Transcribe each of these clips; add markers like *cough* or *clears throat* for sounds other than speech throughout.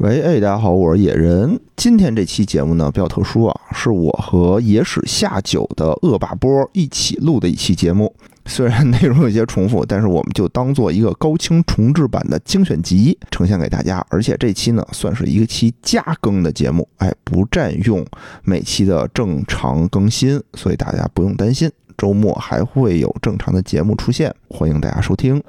喂，哎，大家好，我是野人。今天这期节目呢比较特殊啊，是我和野史下酒的恶霸波一起录的一期节目。虽然内容有些重复，但是我们就当做一个高清重制版的精选集呈现给大家。而且这期呢算是一个期加更的节目，哎，不占用每期的正常更新，所以大家不用担心，周末还会有正常的节目出现，欢迎大家收听。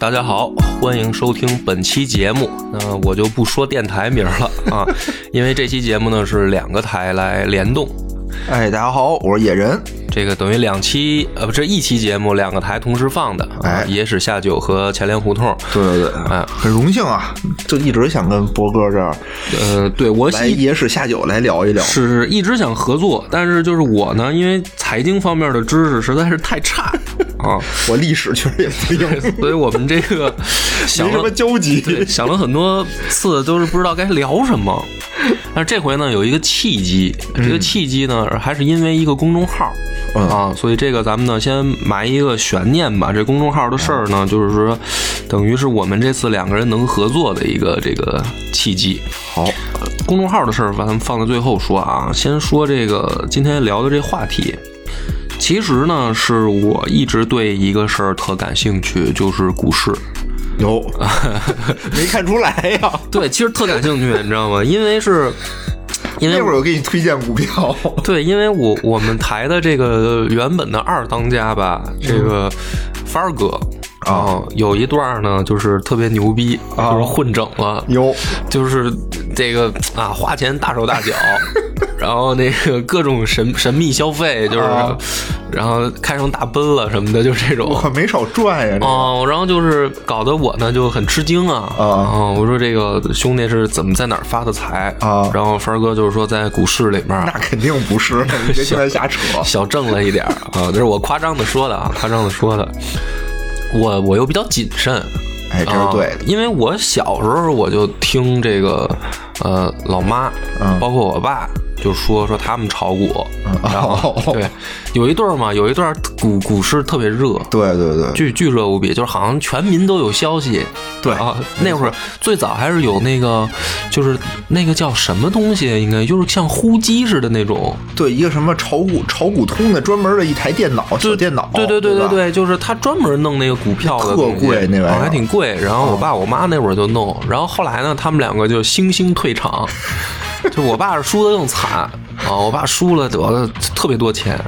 大家好，欢迎收听本期节目。那我就不说电台名了 *laughs* 啊，因为这期节目呢是两个台来联动。哎，大家好，我是野人。这个等于两期呃，不是一期节目，两个台同时放的。哎，野史下酒和前联胡同。对对对，哎，很荣幸啊，就一直想跟博哥这儿，呃，对我来野史下酒来聊一聊。是是一直想合作，但是就是我呢，因为财经方面的知识实在是太差啊，*laughs* 我历史确实也不 *laughs* 行，所以我们这个想没什么交集，对，想了很多次都是不知道该聊什么。*laughs* 但是这回呢，有一个契机，这个契机呢，还是因为一个公众号啊，所以这个咱们呢，先埋一个悬念吧。这公众号的事儿呢，就是说，等于是我们这次两个人能合作的一个这个契机。好，公众号的事儿，咱们放在最后说啊。先说这个今天聊的这话题，其实呢，是我一直对一个事儿特感兴趣，就是股市。有，*laughs* 没看出来呀？*laughs* 对，其实特感兴趣，你知道吗？因为是，因为那会儿我给你推荐股票。*laughs* 对，因为我我们台的这个原本的二当家吧，这个凡儿哥啊，有一段呢，就是特别牛逼，就是混整了，有，就是这个啊，花钱大手大脚。*laughs* 然后那个各种神神秘消费，就是，然后开上大奔了什么的，就这种，我没少赚呀。哦，然后就是搞得我呢就很吃惊啊。啊，我说这个兄弟是怎么在哪儿发的财啊？然后凡哥就是说在股市里面，那肯定不是，你别在瞎扯，*laughs* 小挣了一点啊，这是我夸张的说的啊，夸张的说的。我我又比较谨慎，哎，这是对的，因为我小时候我就听这个呃老妈，包括我爸。就说说他们炒股，然后对，有一段嘛，有一段股股市特别热，对对对，巨巨热无比，就是好像全民都有消息，对。啊，那会儿最早还是有那个，就是那个叫什么东西，应该就是像呼机似的那种，对，一个什么炒股炒股通的专门的一台电脑，小电脑，对对对对对，就是他专门弄那个股票的，特贵那玩意儿，还挺贵。然后我爸我妈那会儿就弄，然后后来呢，他们两个就悻悻退场。*laughs* 就我爸是输的更惨啊！我爸输了得了特别多钱，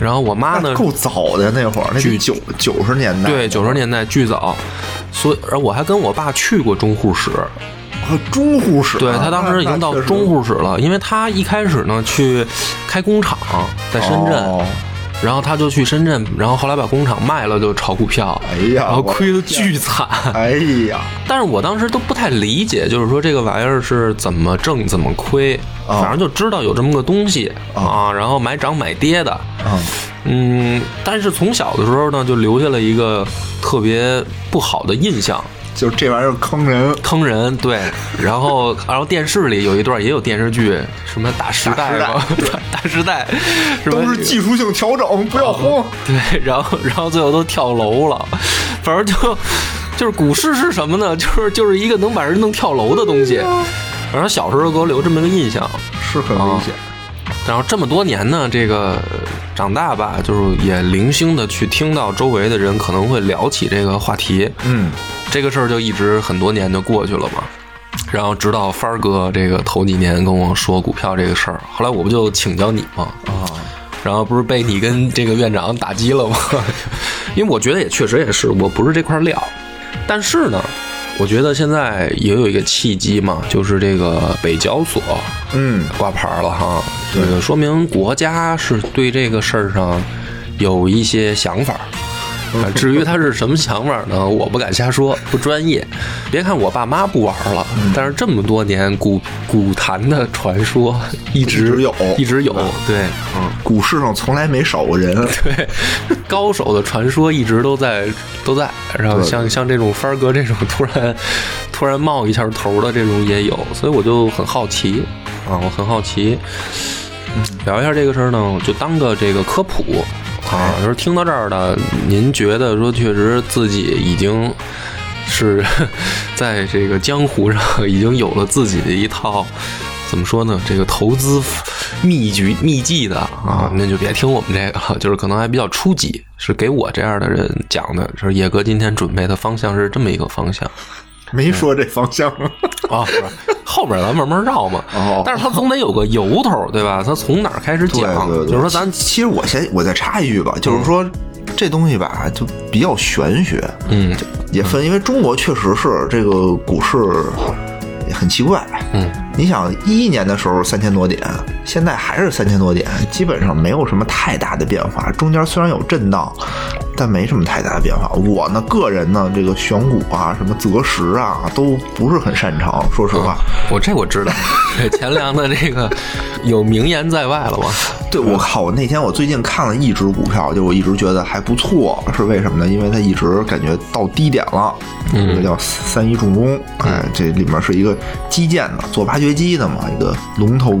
然后我妈呢够早的那会儿，那九九十年代，对九十年代巨早，所以然后我还跟我爸去过中护室，中护室，对他当时已经到中护室了，因为他一开始呢去开工厂在深圳。然后他就去深圳，然后后来把工厂卖了，就炒股票。哎呀，然后亏的巨惨。哎呀，*laughs* 但是我当时都不太理解，就是说这个玩意儿是怎么挣怎么亏，反正就知道有这么个东西啊。然后买涨买跌的。嗯，但是从小的时候呢，就留下了一个特别不好的印象。就是这玩意儿坑人，坑人，对。然后，然后电视里有一段也有电视剧，什么大时代嘛，大时代，*laughs* 都是技术性调整，不要慌。对，然后，然后最后都跳楼了。反正就就是股市是什么呢？*laughs* 就是就是一个能把人弄跳楼的东西。反正小时候给我留这么个印象，是很危险。然后这么多年呢，这个长大吧，就是也零星的去听到周围的人可能会聊起这个话题。嗯。这个事儿就一直很多年就过去了嘛，然后直到帆儿哥这个头几年跟我说股票这个事儿，后来我不就请教你吗？啊，然后不是被你跟这个院长打击了吗？*laughs* 因为我觉得也确实也是，我不是这块料。但是呢，我觉得现在也有一个契机嘛，就是这个北交所，嗯，挂牌了哈，这个说明国家是对这个事儿上有一些想法。至于他是什么想法呢？我不敢瞎说，不专业。别看我爸妈不玩了，但是这么多年股股坛的传说一直有，一直有。对，嗯，股市上从来没少过人。对，高手的传说一直都在，都在。然后像像这种帆哥这种突然突然冒一下头的这种也有，所以我就很好奇啊，我很好奇。聊一下这个事儿呢，就当个这个科普啊。就是听到这儿的，您觉得说确实自己已经是 *laughs* 在这个江湖上已经有了自己的一套。怎么说呢？这个投资秘局秘籍的啊，那就别听我们这个了，就是可能还比较初级，是给我这样的人讲的。是野哥今天准备的方向是这么一个方向，没说这方向 *laughs* 啊，后边咱慢慢绕嘛。哦，但是他总得有个由头，对吧？他从哪儿开始讲？就是说，咱其实我先我再插一句吧，就是说这东西吧，就比较玄学。嗯，也分，因为中国确实是这个股市。很奇怪，嗯，你想一一年的时候三千多点，现在还是三千多点，基本上没有什么太大的变化。中间虽然有震荡，但没什么太大的变化。我呢，个人呢，这个选股啊，什么择时啊，都不是很擅长。说实话，我这我知道，钱粮的这个有名言在外了吧？*laughs* 对，我靠！我那天我最近看了一只股票，就我一直觉得还不错，是为什么呢？因为它一直感觉到低点了。这个叫三一重工，哎，这里面是一个基建的，做挖掘机的嘛，一个龙头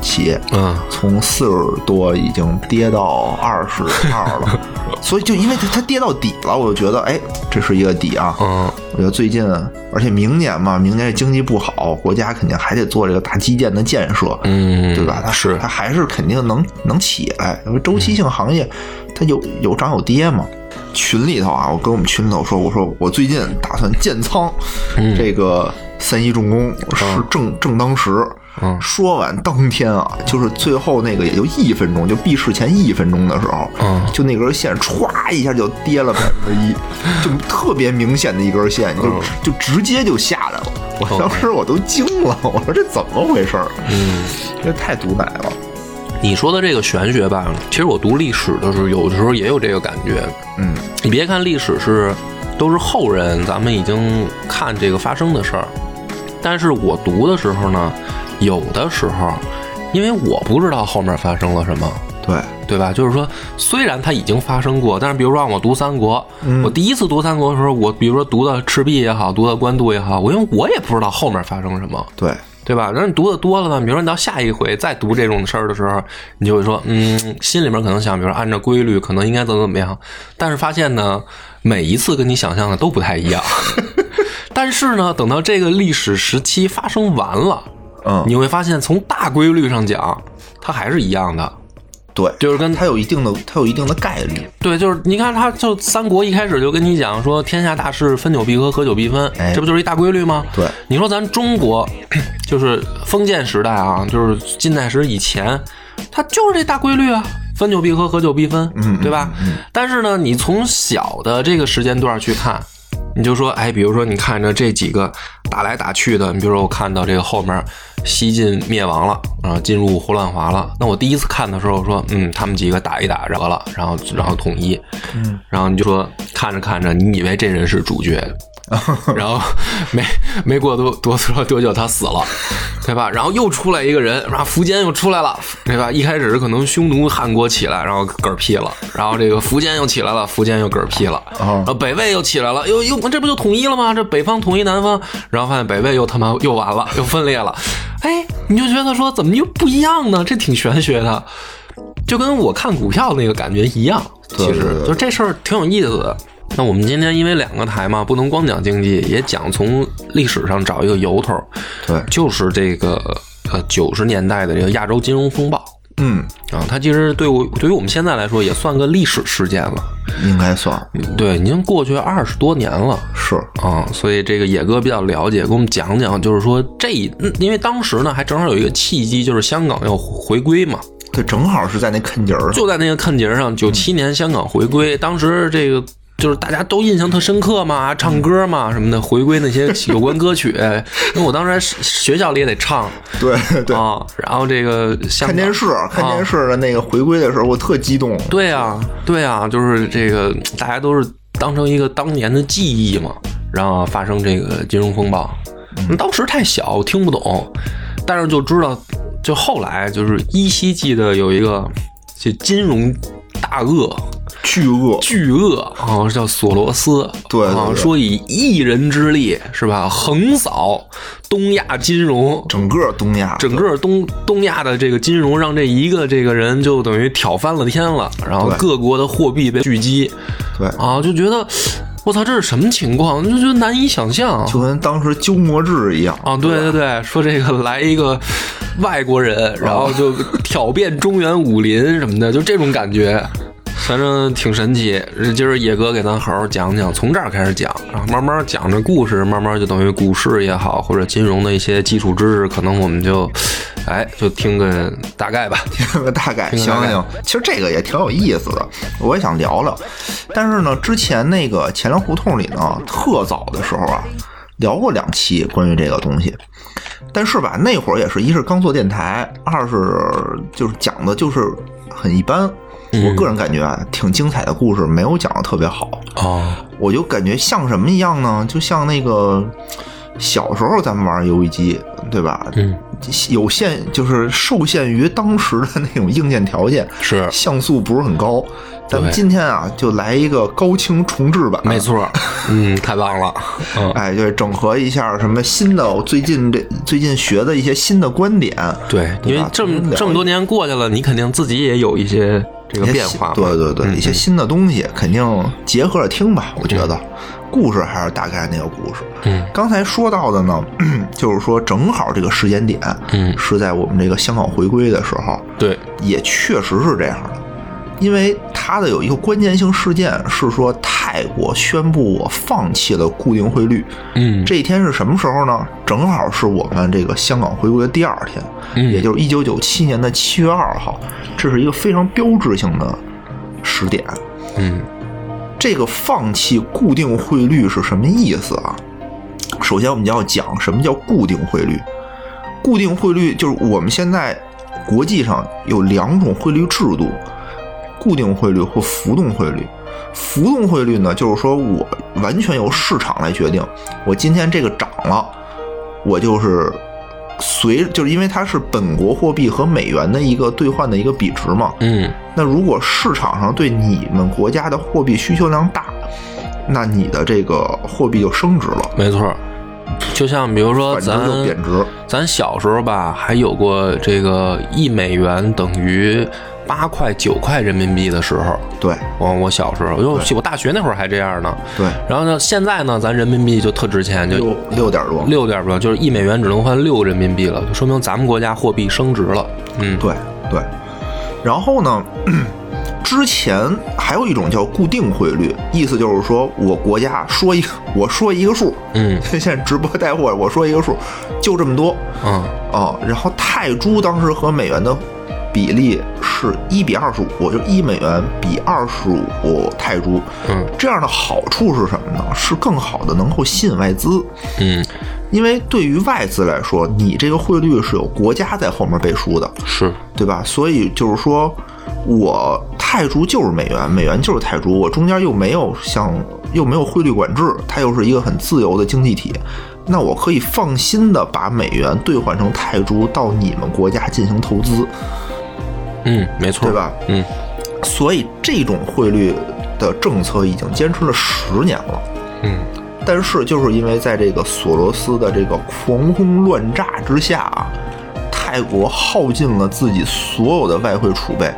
企业。嗯，从四十多已经跌到二十 *laughs* 二了，所以就因为它它跌到底了，我就觉得哎，这是一个底啊。嗯，我觉得最近，而且明年嘛，明年经济不好，国家肯定还得做这个大基建的建设，嗯，对吧？它是它还是肯定能能起来，因为周期性行业它有有涨有跌嘛。群里头啊，我跟我们群里头说，我说我最近打算建仓，这个三一重工是正正当时。说完当天啊，就是最后那个也就一分钟，就闭市前一分钟的时候，就那根线歘一下就跌了百分之一，就特别明显的一根线，就就直接就下来了。我当时我都惊了，我说这怎么回事？嗯，这太毒奶了。你说的这个玄学吧，其实我读历史的时候，有的时候也有这个感觉。嗯，你别看历史是都是后人，咱们已经看这个发生的事儿，但是我读的时候呢，有的时候，因为我不知道后面发生了什么，对对吧？就是说，虽然它已经发生过，但是比如说让我读三国，我第一次读三国的时候，我比如说读到赤壁也好，读到官渡也好，我因为我也不知道后面发生什么，对。对吧？然后你读的多了呢，比如说你到下一回再读这种事儿的时候，你就会说，嗯，心里面可能想，比如说按照规律，可能应该怎么怎么样。但是发现呢，每一次跟你想象的都不太一样。*laughs* 但是呢，等到这个历史时期发生完了，嗯，你会发现从大规律上讲，它还是一样的。对，就是跟它有一定的，它有一定的概率。对，就是你看，它就三国一开始就跟你讲说，天下大势，分久必合，合久必分，这不就是一大规律吗？对，你说咱中国 *coughs* 就是封建时代啊，就是近代史以前，它就是这大规律啊，分久必合，合久必分，嗯，对吧？但是呢，你从小的这个时间段去看。你就说，哎，比如说你看着这几个打来打去的，你比如说我看到这个后面西晋灭亡了，啊进入胡乱华了。那我第一次看的时候说，嗯，他们几个打一打着了，然后然后统一，嗯，然后你就说看着看着，你以为这人是主角。*laughs* 然后没没过多多说多久，他死了，对吧？然后又出来一个人，然后苻坚又出来了，对吧？一开始可能匈奴汉国起来，然后嗝屁了，然后这个苻坚又起来了，苻坚又嗝屁了，然后北魏又起来了，又又这不就统一了吗？这北方统一南方，然后发现北魏又他妈又完了，又分裂了，哎，你就觉得说怎么又不一样呢？这挺玄学的，就跟我看股票那个感觉一样，其实就这事儿挺有意思的。那我们今天因为两个台嘛，不能光讲经济，也讲从历史上找一个由头。对，就是这个呃九十年代的这个亚洲金融风暴。嗯啊，它其实对我对于我们现在来说也算个历史事件了，应该算。对，已经过去二十多年了。是啊，所以这个野哥比较了解，给我们讲讲，就是说这，因为当时呢还正好有一个契机，就是香港要回归嘛。对，正好是在那坎节儿，就在那个坎节儿上，九七年香港回归，当时这个。就是大家都印象特深刻嘛，唱歌嘛什么的，回归那些有关歌曲。*laughs* 因为我当时学校里也得唱，对对啊。然后这个看电视，看电视的那个回归的时候，我特激动。对啊，对啊，就是这个大家都是当成一个当年的记忆嘛。然后发生这个金融风暴，当时太小听不懂，但是就知道，就后来就是依稀记得有一个就金融大鳄。巨鳄，巨鳄啊，叫索罗斯，对啊，说以一人之力是吧，横扫东亚金融，整个东亚，整个东东亚的这个金融，让这一个这个人就等于挑翻了天了，然后各国的货币被狙击，对。啊，就觉得。我操，这是什么情况？就觉得难以想象，就跟当时鸠摩智一样啊！对对对，说这个来一个外国人，然后就 *laughs* 挑遍中原武林什么的，就这种感觉。反正挺神奇，今儿野哥给咱好好讲讲，从这儿开始讲，然后慢慢讲这故事，慢慢就等于股市也好，或者金融的一些基础知识，可能我们就，哎，就听个大概吧，听个大概，行行。其实这个也挺有意思的，我也想聊聊。但是呢，之前那个钱粮胡同里呢，特早的时候啊，聊过两期关于这个东西。但是吧，那会儿也是一是刚做电台，二是就是讲的就是很一般。我个人感觉啊，挺精彩的故事，没有讲的特别好哦。我就感觉像什么一样呢？就像那个小时候咱们玩游戏机，对吧？嗯，有限就是受限于当时的那种硬件条件，是像素不是很高。咱们今天啊，就来一个高清重制版，没错。*laughs* 嗯，太棒了。哎，对，整合一下什么新的，我最近这最近学的一些新的观点。对，因为这么这么多年过去了，你肯定自己也有一些。这个变化，对对对，一些新的东西肯定结合着听吧。我觉得故事还是大概那个故事。嗯，刚才说到的呢，*clears throat* 就是说正好这个时间点，嗯，是在我们这个香港回归的时候。对，也确实是这样的。因为它的有一个关键性事件是说，泰国宣布我放弃了固定汇率。嗯，这一天是什么时候呢？正好是我们这个香港回归的第二天，嗯，也就是一九九七年的七月二号。这是一个非常标志性的时点。嗯，这个放弃固定汇率是什么意思啊？首先，我们就要讲什么叫固定汇率。固定汇率就是我们现在国际上有两种汇率制度。固定汇率或浮动汇率，浮动汇率呢，就是说我完全由市场来决定。我今天这个涨了，我就是随，就是因为它是本国货币和美元的一个兑换的一个比值嘛。嗯。那如果市场上对你们国家的货币需求量大，那你的这个货币就升值了。没错。就像比如说咱贬值，咱小时候吧，还有过这个一美元等于。八块九块人民币的时候，对，我我小时候，因为我大学那会儿还这样呢。对，然后呢，现在呢，咱人民币就特值钱，就六六点多，六点多，就是一美元只能换六人民币了，就说明咱们国家货币升值了。嗯，对对。然后呢，*clears throat* 之前还有一种叫固定汇率，意思就是说我国家说一个，*laughs* 我说一个数，嗯，*laughs* 现在直播带货，我说一个数，就这么多，嗯哦，然后泰铢当时和美元的。比例是一比二十五，就一美元比二十五泰铢。嗯，这样的好处是什么呢？是更好的能够吸引外资。嗯，因为对于外资来说，你这个汇率是有国家在后面背书的，是对吧？所以就是说，我泰铢就是美元，美元就是泰铢，我中间又没有像又没有汇率管制，它又是一个很自由的经济体，那我可以放心的把美元兑换成泰铢到你们国家进行投资。嗯，没错，对吧？嗯，所以这种汇率的政策已经坚持了十年了。嗯，但是就是因为在这个索罗斯的这个狂轰乱炸之下啊，泰国耗尽了自己所有的外汇储备。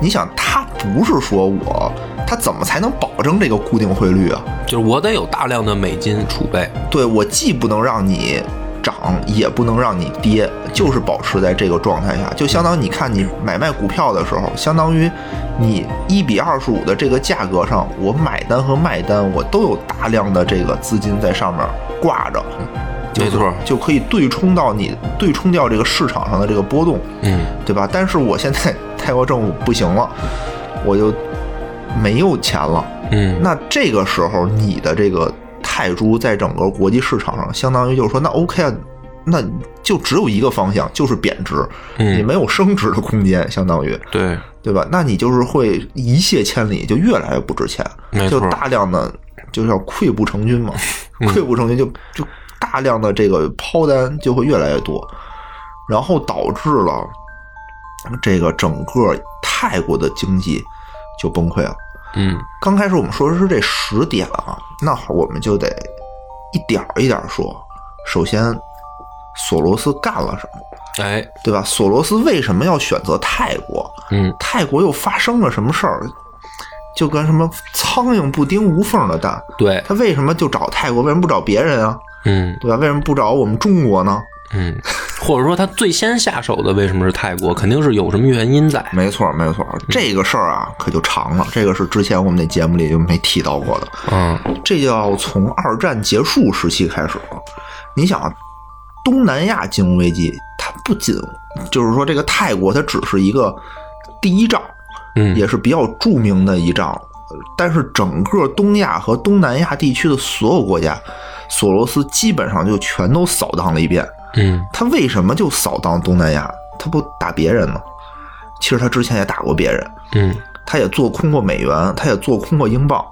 你想，他不是说我，他怎么才能保证这个固定汇率啊？就是我得有大量的美金储备。对，我既不能让你。涨也不能让你跌，就是保持在这个状态下，就相当于你看你买卖股票的时候，相当于你一比二十五的这个价格上，我买单和卖单我都有大量的这个资金在上面挂着，没错，就可以对冲到你对冲掉这个市场上的这个波动，嗯，对吧？但是我现在 *laughs* 泰国政府不行了，我就没有钱了，嗯，那这个时候你的这个。泰铢在整个国际市场上，相当于就是说，那 OK 啊，那就只有一个方向，就是贬值，你没有升值的空间，相当于对对吧？那你就是会一泻千里，就越来越不值钱，就大量的就叫溃不成军嘛，溃不成军就就大量的这个抛单就会越来越多，然后导致了这个整个泰国的经济就崩溃了。嗯刚开始我们说的是这十点啊，那好，我们就得一点儿一点儿说。首先，索罗斯干了什么，哎，对吧？索罗斯为什么要选择泰国？嗯泰国又发生了什么事儿？就跟什么苍蝇不叮无缝的蛋，对，他为什么就找泰国？为什么不找别人啊？嗯对吧？为什么不找我们中国呢？嗯，或者说他最先下手的为什么是泰国？肯定是有什么原因在。没错，没错，这个事儿啊可就长了。这个是之前我们那节目里就没提到过的。嗯这就要从二战结束时期开始了。你想啊，东南亚金融危机，它不仅就是说这个泰国，它只是一个第一仗，嗯，也是比较著名的一仗。呃但是整个东亚和东南亚地区的所有国家，索罗斯基本上就全都扫荡了一遍。嗯他为什么就扫荡东南亚？他不打别人呢？其实他之前也打过别人，嗯他也做空过美元，他也做空过英镑，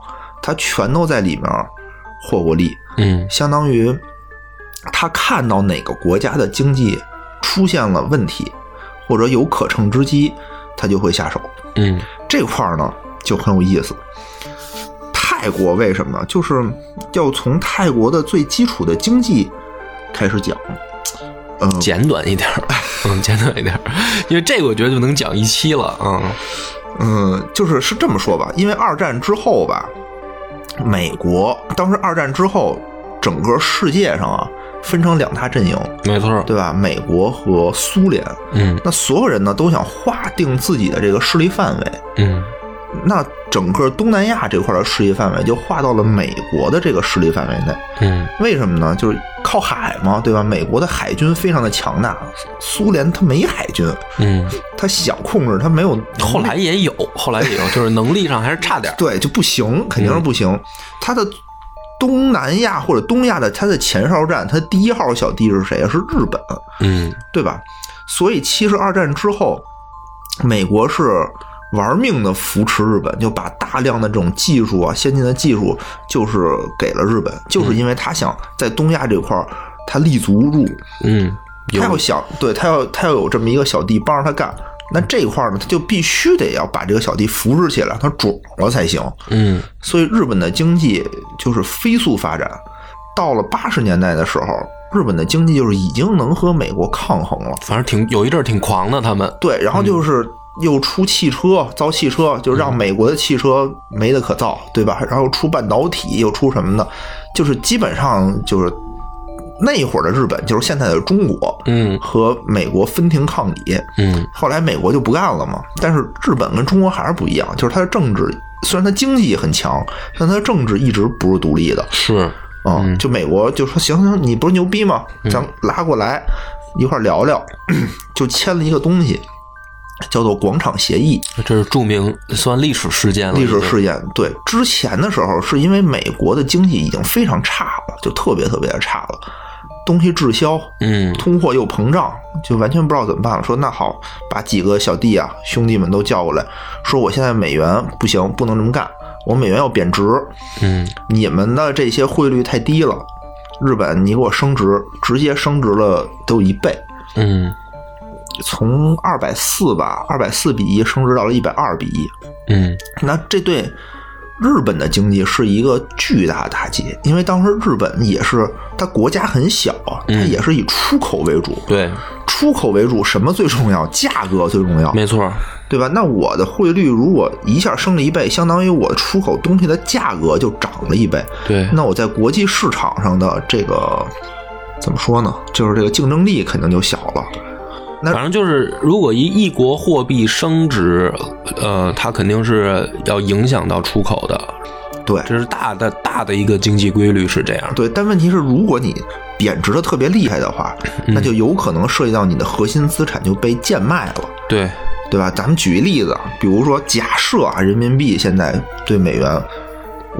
他全都在里面获过利。嗯相当于他看到哪个国家的经济出现了问题，或者有可乘之机，他就会下手。嗯这块儿呢就很有意思。泰国为什么？就是要从泰国的最基础的经济开始讲。呃，简短一点儿，*laughs* 嗯，简短一点儿，因为这个我觉得就能讲一期了。嗯嗯，就是是这么说吧，因为二战之后吧，美国当时二战之后，整个世界上啊分成两大阵营，没错。对吧？美国和苏联。嗯那所有人呢都想划定自己的这个势力范围，嗯那整个东南亚这块的势力范围就划到了美国的这个势力范围内。嗯为什么呢？就是靠海嘛，对吧？美国的海军非常的强大，苏联它没海军，嗯，它想控制它没有。后来也有，后来也有，*laughs* 就是能力上还是差点。对就不行，肯定是不行。它的东南亚或者东亚的它的前哨站，它第一号小弟是谁啊？是日本，嗯对吧？所以其实二战之后，美国是玩命的扶持日本，就把大量的这种技术啊、先进的技术，就是给了日本，就是因为他想在东亚这块儿他立足住，嗯，他要想对他要他要有这么一个小弟帮着他干。那这块儿呢，他就必须得要把这个小弟扶持起来，他壮了才行。嗯所以日本的经济就是飞速发展。到了八十年代的时候，日本的经济就是已经能和美国抗衡了。反正挺有一阵儿挺狂的，他们。对，然后就是又出汽车，造汽车，就让美国的汽车没得可造，对吧？然后出半导体，又出什么的，就是基本上就是那会儿的日本，就是现在的中国，嗯和美国分庭抗礼。嗯后来美国就不干了嘛，但是日本跟中国还是不一样，就是它的政治虽然它经济很强，但它的政治一直不是独立的。是。啊、就美国就说行行，你不是牛逼吗？咱拉过来一块聊聊，*clears throat* 就签了一个东西，叫做广场协议。这是著名算历史事件了，历史事件对之前的时候，是因为美国的经济已经非常差了，就特别特别的差了，东西滞销，嗯通货又膨胀，就完全不知道怎么办了。说那好，把几个小弟啊兄弟们都叫过来，说我现在美元不行，不能这么干，我美元要贬值，嗯你们的这些汇率太低了，日本你给我升值，直接升值了都有一倍，嗯从二百四吧，二百四比一升值到了一百二比一，嗯那这对日本的经济是一个巨大的打击，因为当时日本也是它国家很小，它也是以出口为主，对，出口为主，什么最重要？价格最重要，没错，对吧？那我的汇率如果一下升了一倍，相当于我出口东西的价格就涨了一倍，对，那我在国际市场上的这个怎么说呢？就是这个竞争力肯定就小了。那反正就是，如果一一国货币升值，呃，它肯定是要影响到出口的，对这是大的大的一个经济规律是这样。对，但问题是，如果你贬值的特别厉害的话，那就有可能涉及到你的核心资产就被贱卖了。对，对吧？咱们举一例子，比如说，假设啊，人民币现在对美元，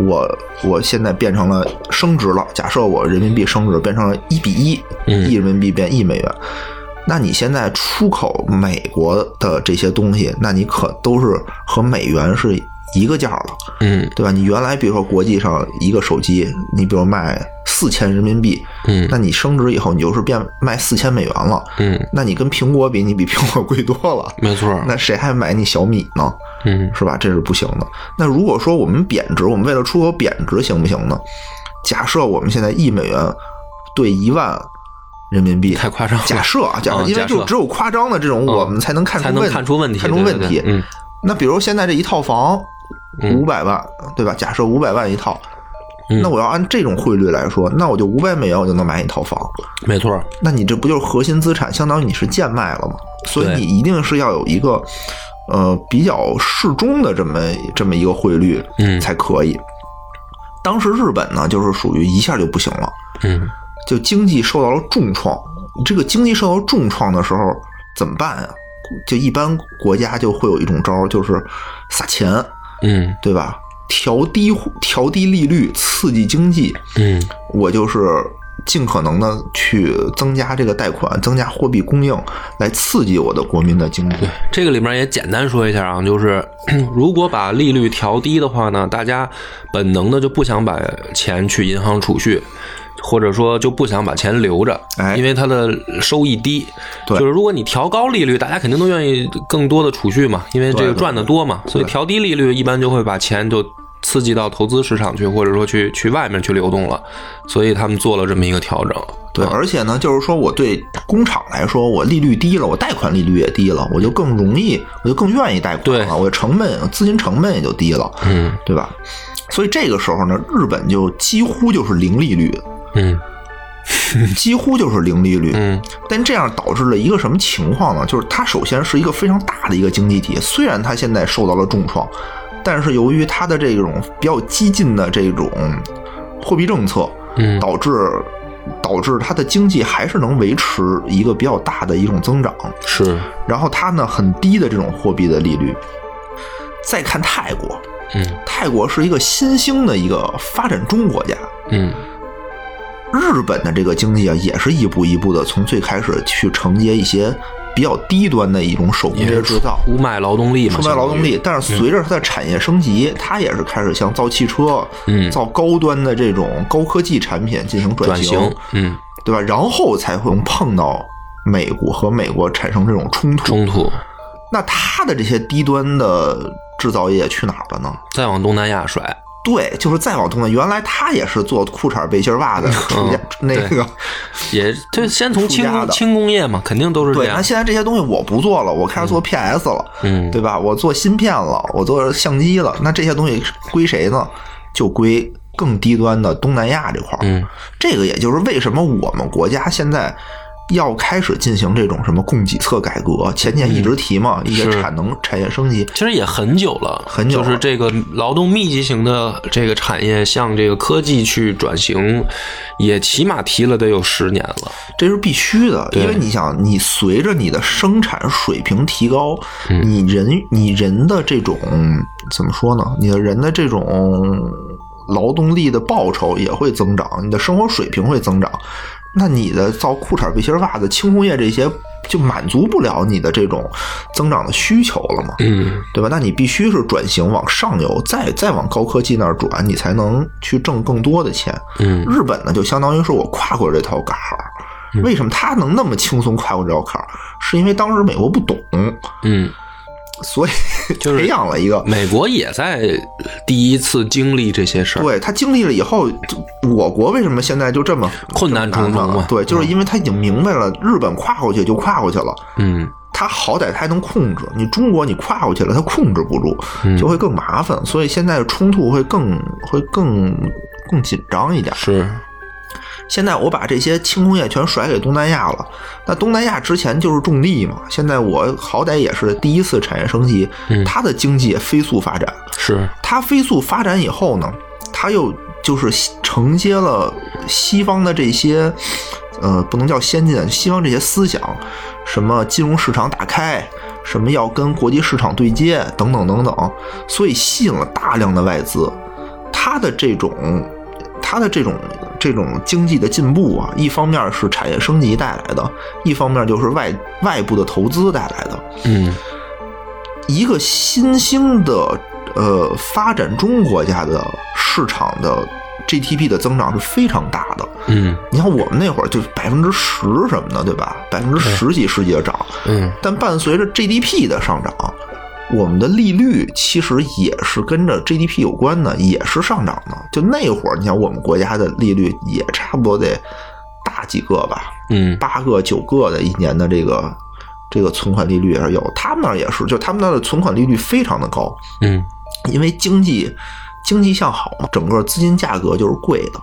我我现在变成了升值了。假设我人民币升值变成了一比一，嗯一人民币变一美元，那你现在出口美国的这些东西，那你可都是和美元是一个价了，嗯对吧？你原来比如说国际上一个手机，你比如卖四千人民币，嗯那你升值以后，你就是变卖四千美元了。嗯，那你跟苹果比，你比苹果贵多了。没错，那谁还买你小米呢？嗯是吧？这是不行的。那如果说我们贬值，我们为了出口贬值行不行呢？假设我们现在一美元兑一万人民币，太夸张了，假设啊，假设，因为就只有夸张的这种，嗯我们才能看出问看出问题，看出问题。嗯。那比如现在这一套房嗯。五百万，对吧？假设五百万一套，嗯。那我要按这种汇率来说，那我就五百美元我就能买一套房。没错，那你这不就是核心资产，相当于你是贱卖了吗？所以你一定是要有一个呃比较适中的这么这么一个汇率，嗯。才可以。当时日本呢，就是属于一下就不行了，嗯就经济受到了重创。这个经济受到重创的时候怎么办啊？就一般国家就会有一种招儿，就是撒钱，嗯对吧？调低调低利率，刺激经济。嗯我就是尽可能的去增加这个贷款，增加货币供应，来刺激我的国民的经济。这个里面也简单说一下啊，就是 *clears throat* 如果把利率调低的话呢，大家本能的就不想把钱去银行储蓄。或者说就不想把钱留着，哎因为它的收益低。对就是如果你调高利率，大家肯定都愿意更多的储蓄嘛，因为这个赚的多嘛。所以调低利率一般就会把钱就刺激到投资市场去，或者说去去外面去流动了。所以他们做了这么一个调整。对，而且呢，就是说我对工厂来说，我利率低了，我贷款利率也低了，我就更容易，我就更愿意贷款对了，我的成本资金成本也就低了，嗯对吧？所以这个时候呢，日本就几乎就是零利率，嗯 *laughs* 几乎就是零利率。嗯但这样导致了一个什么情况呢？就是它首先是一个非常大的一个经济体，虽然它现在受到了重创，但是由于它的这种比较激进的这种货币政策，嗯导致导致它的经济还是能维持一个比较大的一种增长。是然后它呢很低的这种货币的利率。再看泰国，嗯泰国是一个新兴的一个发展中国家，嗯日本的这个经济啊，也是一步一步的从最开始去承接一些比较低端的一种手工业制造。出卖劳动力嘛，出卖劳动力，但是随着它的产业升级，它也是开始像造汽车、嗯造高端的这种高科技产品进行转型，嗯，对吧？然后才会碰到美国和美国产生这种冲突。冲突。那它的这些低端的制造业去哪儿了呢？再往东南亚甩，对，就是再往东呢，原来他也是做裤衩、背心、袜子 *laughs* 出家、嗯 *laughs* 那个，也就先从轻工轻工业嘛，肯定都是这对。那。现在这些东西我不做了，我开始做 PS 了，嗯，对吧？我做芯片了，我做相机了，那这些东西归谁呢？就归更低端的东南亚这块儿。嗯，这个也就是为什么我们国家现在要开始进行这种什么供给侧改革，前年一直提嘛，一些产能产业升级。其实也很久了，很久了就是这个劳动密集型的这个产业向这个科技去转型，也起码提了得有十年了。这是必须的，因为你想，你随着你的生产水平提高，嗯你人你人的这种怎么说呢？你的人的这种劳动力的报酬也会增长，你的生活水平会增长。那你的造裤衩、背心、袜子、轻工业这些就满足不了你的这种增长的需求了嘛？嗯对吧？那你必须是转型往上游，再再往高科技那儿转，你才能去挣更多的钱。嗯日本呢，就相当于是我跨过这条坎儿。为什么他能那么轻松跨过这条坎儿？是因为当时美国不懂，嗯，所以就是 *laughs* 培养了一个。美国也在第一次经历这些事儿。对他经历了以后，我国为什么现在就这么困难重重嘛这么难呢对，就是因为他已经明白了，日本跨过去就跨过去了，嗯他好歹他还能控制。你中国你跨过去了，他控制不住，嗯就会更麻烦。所以现在冲突会更会更更紧张一点。是，现在我把这些轻工业全甩给东南亚了，那东南亚之前就是种地嘛，现在我好歹也是第一次产业升级，嗯它的经济也飞速发展。是，它飞速发展以后呢，它又就是承接了西方的这些，呃，不能叫先进，西方这些思想，什么金融市场打开，什么要跟国际市场对接，等等等等，所以吸引了大量的外资。它的这种，它的这种这种经济的进步啊，一方面是产业升级带来的，一方面就是外外部的投资带来的。嗯一个新兴的呃，发展中国家的市场的 GDP 的增长是非常大的。嗯你看我们那会儿就百分之十什么的，对吧？百分之十几、十几的涨，嗯但伴随着 GDP 的上涨，我们的利率其实也是跟着 GDP 有关的，也是上涨的。就那会儿，你想我们国家的利率也差不多得大几个吧，嗯八个、九个的一年的这个这个存款利率也是有。他们那儿也是，就他们那儿的存款利率非常的高，嗯因为经济经济向好嘛，整个资金价格就是贵的。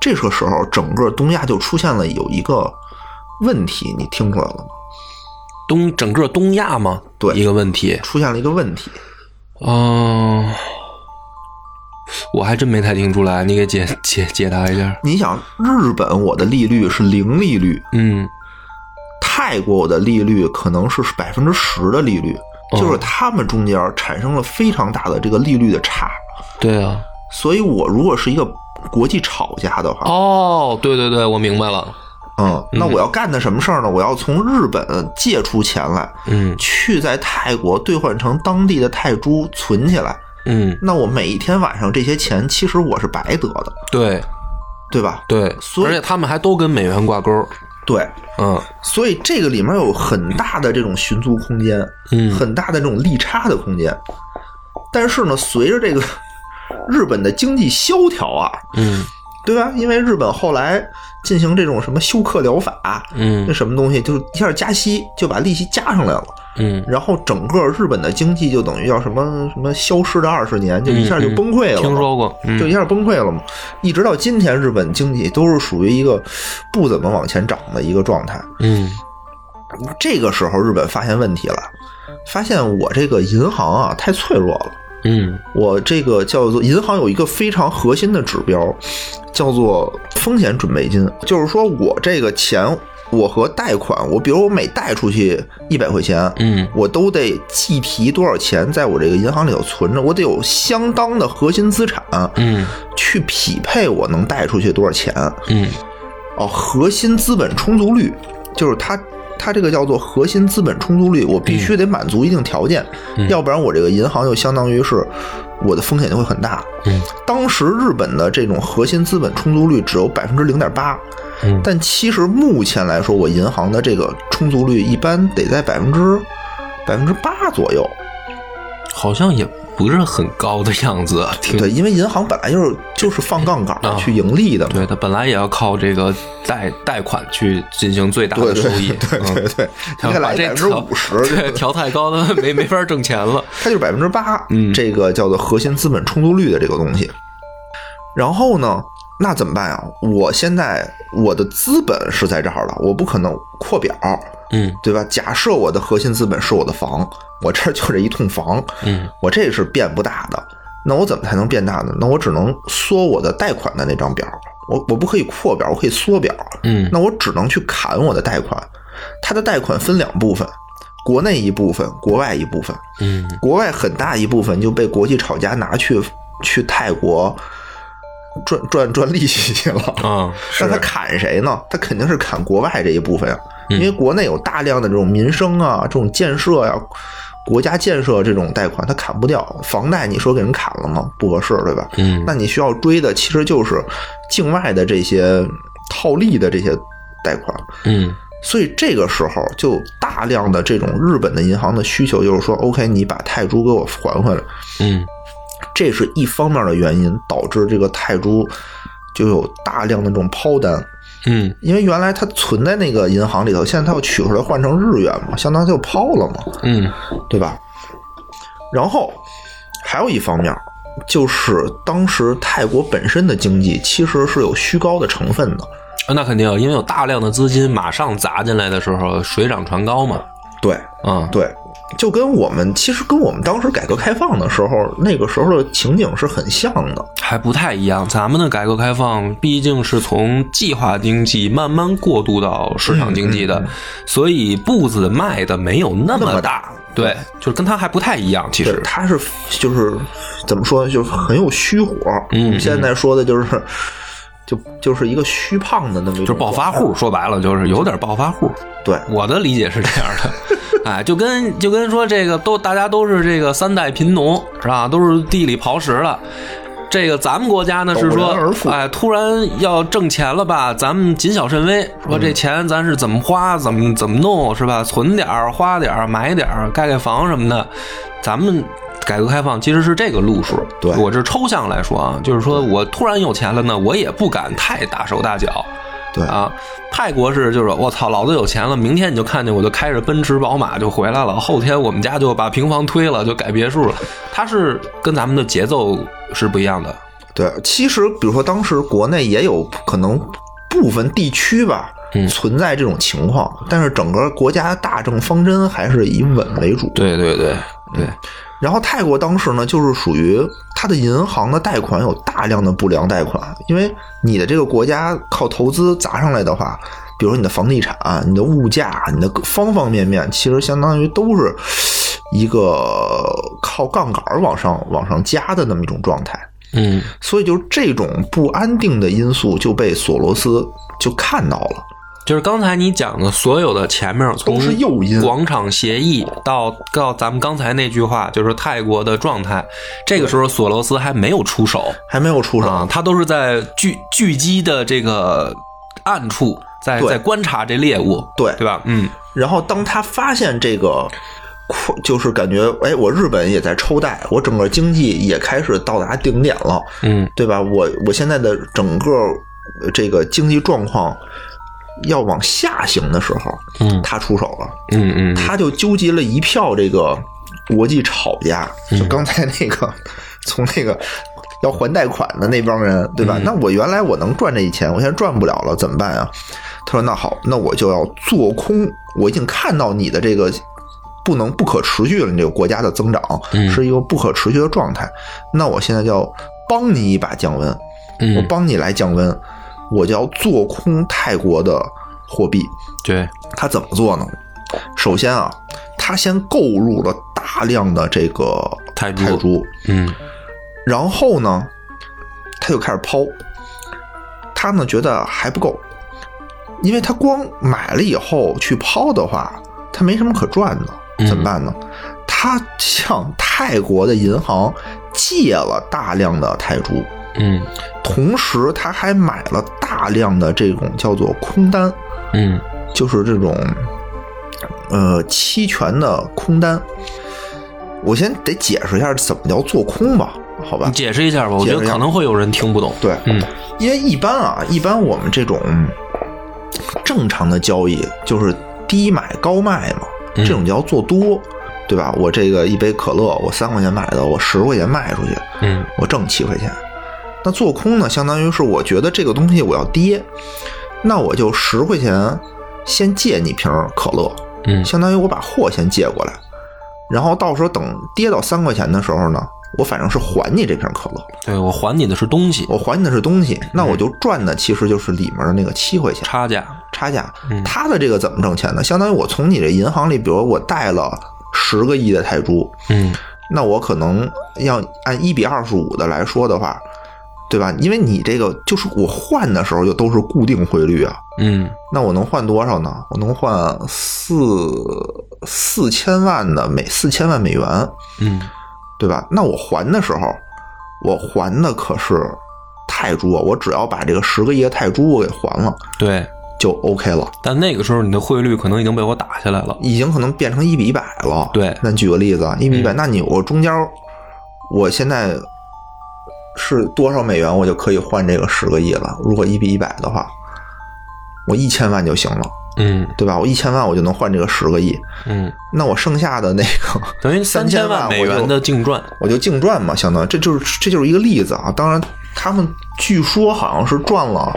这个时候，整个东亚就出现了有一个问题，你听出来了吗？东整个东亚嘛，对一个问题。出现了一个问题，嗯、我还真没太听出来，你给解解解答一下。你想，日本我的利率是零利率，嗯泰国我的利率可能是百分之十的利率，哦就是他们中间产生了非常大的这个利率的差。对啊。所以我如果是一个国际炒家的话，哦，对对对，我明白了。嗯，那我要干的什么事儿呢？我要从日本借出钱来，嗯去在泰国兑换成当地的泰铢存起来。嗯，那我每一天晚上这些钱，其实我是白得的，对对吧？对，所以而且他们还都跟美元挂钩。对，嗯所以这个里面有很大的这种寻租空间，嗯很大的这种利差的空间。但是呢，随着这个日本的经济萧条啊，嗯对吧？因为日本后来进行这种什么休克疗法，嗯那什么东西，就是一下加息，就把利息加上来了。嗯，然后整个日本的经济就等于叫什么什么消失的二十年，就一下就崩溃了、听说过。嗯就一下崩溃了嘛。一直到今天，日本经济都是属于一个不怎么往前涨的一个状态。嗯这个时候，日本发现问题了，发现我这个银行啊太脆弱了。嗯我这个叫做银行有一个非常核心的指标，叫做风险准备金，就是说我这个钱，我和贷款，我比如我每贷出去一百块钱，嗯我都得计提多少钱在我这个银行里头存着，我得有相当的核心资产嗯去匹配我能贷出去多少钱。嗯哦，核心资本充足率就是它。它这个叫做核心资本充足率，我必须得满足一定条件，嗯要不然我这个银行就相当于是我的风险就会很大。嗯当时日本的这种核心资本充足率只有百分之零点八，嗯但其实目前来说，我银行的这个充足率一般得在百分之百分之八左右。好像也不是很高的样子。*laughs* 挺对，因为银行本来就是就是放杠杆啊去盈利的嘛。对，它本来也要靠这个贷贷款去进行最大的收益。对对嗯对，要应该来把这百分之调五十，对，*laughs* 调太高了没没法挣钱了。它就是百分之八，嗯这个叫做核心资本充足率的这个东西。然后呢，那怎么办呀？我现在我的资本是在这儿了，我不可能扩表，嗯对吧？假设我的核心资本是我的房，我这儿就这一栋房，嗯我这是变不大的。那我怎么才能变大呢？那我只能缩我的贷款的那张表，我我不可以扩表，我可以缩表。嗯那我只能去砍我的贷款。它的贷款分两部分，国内一部分，国外一部分。嗯国外很大一部分就被国际炒家拿去去泰国赚赚赚利息去了。啊，是那他砍谁呢？他肯定是砍国外这一部分呀，嗯因为国内有大量的这种民生啊、这种建设呀、国家建设这种贷款，它砍不掉。房贷你说给人砍了吗？不合适，对吧？嗯那你需要追的其实就是境外的这些套利的这些贷款。嗯所以这个时候就大量的这种日本的银行的需求，就是说，OK，你把泰铢给我还回来，嗯这是一方面的原因，导致这个泰铢就有大量的这种抛单，嗯。因为原来它存在那个银行里头，现在它又取出来换成日元嘛，相当于就抛了嘛，嗯。对吧？然后还有一方面，就是当时泰国本身的经济其实是有虚高的成分的，啊那肯定，因为有大量的资金马上砸进来的时候，水涨船高嘛。对，嗯，对，就跟我们其实跟我们当时改革开放的时候，那个时候的情景是很像的。还不太一样。咱们的改革开放毕竟是从计划经济慢慢过渡到市场经济的，嗯所以步子迈的没有那么大。对，就是跟它还不太一样。其实，，它是就是怎么说，就是很有虚火。嗯现在说的就是。就就是一个虚胖的那么一种，就是暴发户，说白了就是有点暴发户。对，我的理解是这样的，*laughs* 哎，就跟就跟说这个都大家都是这个三代贫农是吧？都是地里刨食了。这个咱们国家呢是说，哎，突然要挣钱了吧？咱们谨小慎微，说这钱咱是怎么花，怎么怎么弄是吧？存点儿，花点儿，买点儿，盖盖房什么的。咱们改革开放其实是这个路数。对我这抽象来说啊，就是说我突然有钱了呢，我也不敢太大手大脚。对啊，泰国是就是我操，老子有钱了，明天你就看见我就开着奔驰宝马就回来了，后天我们家就把平房推了，就改别墅了。它是跟咱们的节奏是不一样的。对，其实比如说当时国内也有可能部分地区吧，存在这种情况，但是整个国家大政方针还是以稳为主。对对对对。然后泰国当时呢，就是属于它的银行的贷款有大量的不良贷款，因为你的这个国家靠投资砸上来的话，比如说你的房地产、你的物价、你的方方面面，其实相当于都是一个靠杠杆往上往上加的那么一种状态。嗯，所以就这种不安定的因素就被索罗斯就看到了。就是刚才你讲的所有的前面都是诱因，广场协议到到咱们刚才那句话，就是泰国的状态。这个时候索罗斯还没有出手，还没有出手，啊他都是在聚聚集的这个暗处，在在观察这猎物，对对吧？嗯。然后当他发现这个，就是感觉哎，我日本也在抽贷，我整个经济也开始到达顶点了，嗯，对吧？我我现在的整个这个经济状况。要往下行的时候，嗯，他出手了，嗯嗯，他就纠集了一票这个国际炒家，就刚才那个从那个要还贷款的那帮人，对吧？那我原来我能赚这一钱，我现在赚不了了，怎么办啊？他说：“那好，那我就要做空。我已经看到你的这个不能不可持续了，你这个国家的增长是一个不可持续的状态。那我现在就要帮你一把降温，我帮你来降温。”我就要做空泰国的货币，对他怎么做呢？首先啊，他先购入了大量的这个泰铢，嗯，然后呢，他就开始抛，他呢觉得还不够，因为他光买了以后去抛的话，他没什么可赚的，怎么办呢？他向泰国的银行借了大量的泰铢。嗯，同时他还买了大量的这种叫做空单，嗯，就是这种呃期权的空单。我先得解释一下怎么叫做空吧，好吧？你解释一下吧，我觉得可能会有人听不懂。对，嗯，因为一般啊，一般我们这种正常的交易就是低买高卖嘛，这种叫做多，对吧？我这个一杯可乐，我三块钱买的，我十块钱卖出去，嗯，我挣七块钱。那做空呢，相当于是我觉得这个东西我要跌，那我就十块钱先借你瓶可乐，嗯，相当于我把货先借过来，然后到时候等跌到三块钱的时候呢，我反正是还你这瓶可乐，对我还你的是东西，我还你的是东西，那我就赚的其实就是里面的那个七块钱差价，差价。他的这个怎么挣钱呢？相当于我从你这银行里，比如我贷了十个亿的泰铢，嗯，那我可能要按一比二十五的来说的话。对吧？因为你这个就是我换的时候就都是固定汇率啊。嗯，那我能换多少呢？我能换四四千万的美四千万美元。嗯，对吧？那我还的时候，我还的可是泰铢啊！我只要把这个十个亿的泰铢我给还了，对，就 OK 了。但那个时候你的汇率可能已经被我打下来了，已经可能变成一比一百了。对，那举个例子，一比一百，那你我中间，我现在。是多少美元，我就可以换这个十个亿了。如果一比一百的话，我一千万就行了，嗯，对吧？我一千万我就能换这个十个亿，嗯。那我剩下的那个 *laughs* 等于三千万美元的净赚，我就净赚嘛，相当于这就是这就是一个例子啊。当然，他们据说好像是赚了。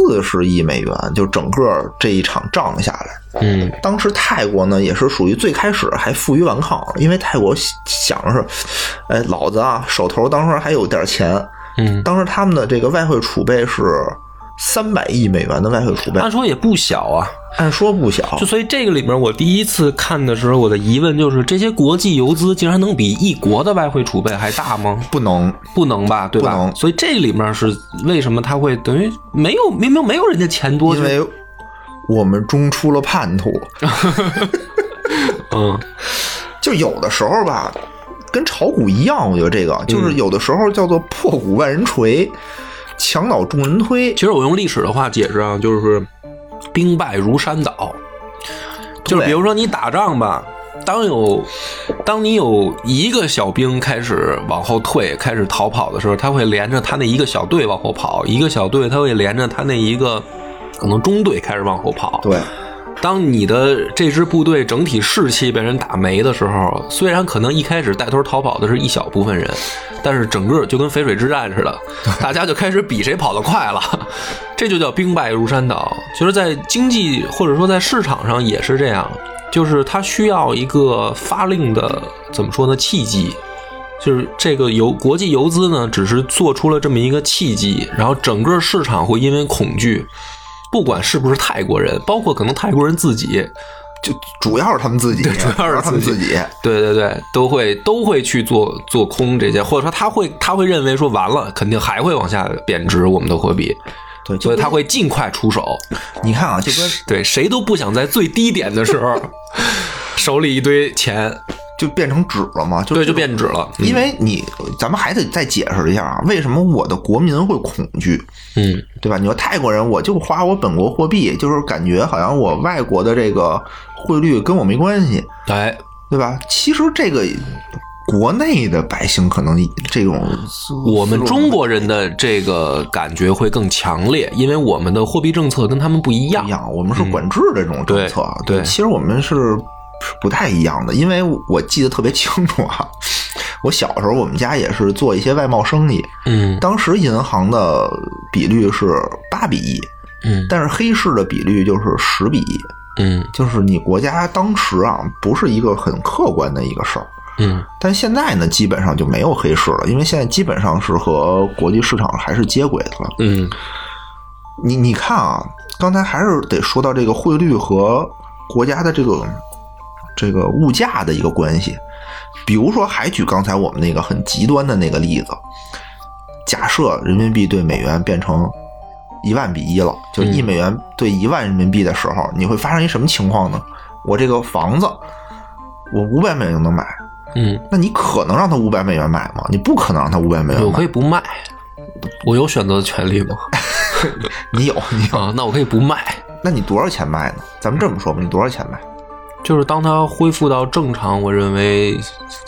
四十亿美元，就整个这一场仗下来，嗯，当时泰国呢也是属于最开始还负隅顽抗，因为泰国想的是，哎，老子啊手头当时还有点钱，嗯，当时他们的这个外汇储备是三百亿美元的外汇储备，按说也不小啊。按说不小，就所以这个里面，我第一次看的时候，我的疑问就是：这些国际游资竟然能比一国的外汇储备还大吗？不能，不能吧？对吧？不能所以这里面是为什么他会等于没有明明没有人家钱多，因为我们中出了叛徒。嗯，*laughs* 就有的时候吧，跟炒股一样，我觉得这个就是有的时候叫做破鼓万人锤，墙倒众人推。其实我用历史的话解释啊，就是兵败如山倒，就是比如说你打仗吧。当有，当你有一个小兵开始往后退，开始逃跑的时候，他会连着他那一个小队往后跑，一个小队他会连着他那一个可能中队开始往后跑。对，当你的这支部队整体士气被人打没的时候，虽然可能一开始带头逃跑的是一小部分人，但是整个就跟淝水之战似的，*laughs* 大家就开始比谁跑得快了，这就叫兵败如山倒。其实，在经济或者说在市场上也是这样。就是它需要一个发令的，怎么说呢？契机，就是这个游国际游资呢，只是做出了这么一个契机，然后整个市场会因为恐惧，不管是不是泰国人，包括可能泰国人自己，就主要是他们自己，对，主要是他们自己，对对对，都会都会去做做空这些，或者说他会他会认为说完了，肯定还会往下贬值我们的货币。对，所以他会尽快出手。你看啊，就跟对谁都不想在最低点的时候 *laughs* 手里一堆钱就变成纸了嘛？对，就变纸了。因为你，咱们还得再解释一下啊，为什么我的国民会恐惧？嗯，对吧？你说泰国人，我就花我本国货币，就是感觉好像我外国的这个汇率跟我没关系，哎，对吧？其实这个。国内的百姓可能这种，我们中国人的这个感觉会更强烈，因为我们的货币政策跟他们不一样。一样，我们是管制这种政策。对，其实我们是不太一样的，因为我记得特别清楚啊。*laughs* 我小时候，我们家也是做一些外贸生意。嗯，当时银行的比率是八比一。嗯，但是黑市的比率就是十比一。嗯，就是你国家当时啊，不是一个很客观的一个事儿。嗯，但现在呢，基本上就没有黑市了，因为现在基本上是和国际市场还是接轨的了。嗯，你你看啊，刚才还是得说到这个汇率和国家的这个这个物价的一个关系。比如说，还举刚才我们那个很极端的那个例子，假设人民币对美元变成一万比一了，就一美元兑一万人民币的时候，你会发生一什么情况呢？我这个房子，我五百美元就能买。嗯，那你可能让他五百美元买吗？你不可能让他五百美元买。我可以不卖，我有选择的权利吗？*laughs* 你有，你有啊？那我可以不卖。那你多少钱卖呢？咱们这么说吧，你多少钱卖？就是当它恢复到正常，我认为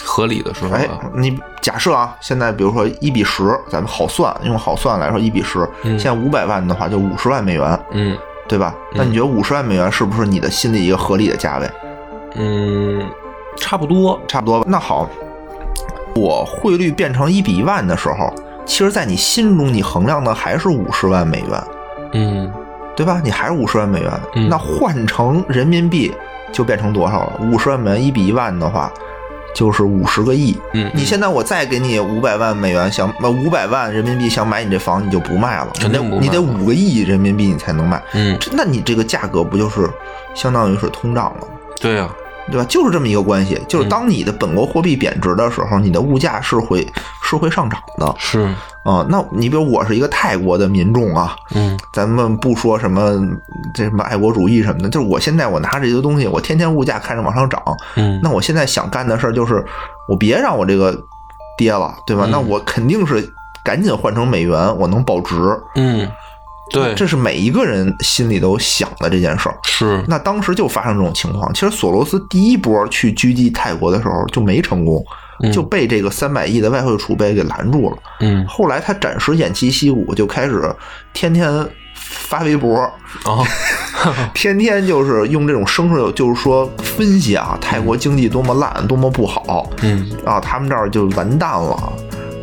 合理的时候。哎，你假设啊，现在比如说一比十，咱们好算，用好算来说一比十，现在五百万的话就五十万美元，嗯，对吧？那你觉得五十万美元是不是你的心里一个合理的价位？嗯。差不多，差不多吧。那好，我汇率变成一比一万的时候，其实，在你心中，你衡量的还是五十万美元，嗯，对吧？你还是五十万美元。嗯，那换成人民币就变成多少了？五十万美元一比一万的话，就是五十个亿。嗯，你现在我再给你五百万美元，想呃五百万人民币想买你这房，你就不卖了。肯定不卖。你得五个亿人民币你才能卖。嗯，那你这个价格不就是相当于是通胀了吗？对呀。对吧？就是这么一个关系，就是当你的本国货币贬值的时候，你的物价是会是会上涨的。是啊，那你比如我是一个泰国的民众啊，嗯，咱们不说什么这什么爱国主义什么的，就是我现在我拿这些东西，我天天物价开始往上涨，嗯，那我现在想干的事儿就是，我别让我这个跌了，对吧？那我肯定是赶紧换成美元，我能保值，嗯。对，这是每一个人心里都想的这件事儿。是，那当时就发生这种情况。其实索罗斯第一波去狙击泰国的时候就没成功，就被这个三百亿的外汇储备给拦住了。嗯，后来他暂时偃旗息鼓，就开始天天发微博，哦，*laughs* 天天就是用这种声势，就是说分析啊，泰国经济多么烂，多么不好。嗯，啊，他们这儿就完蛋了。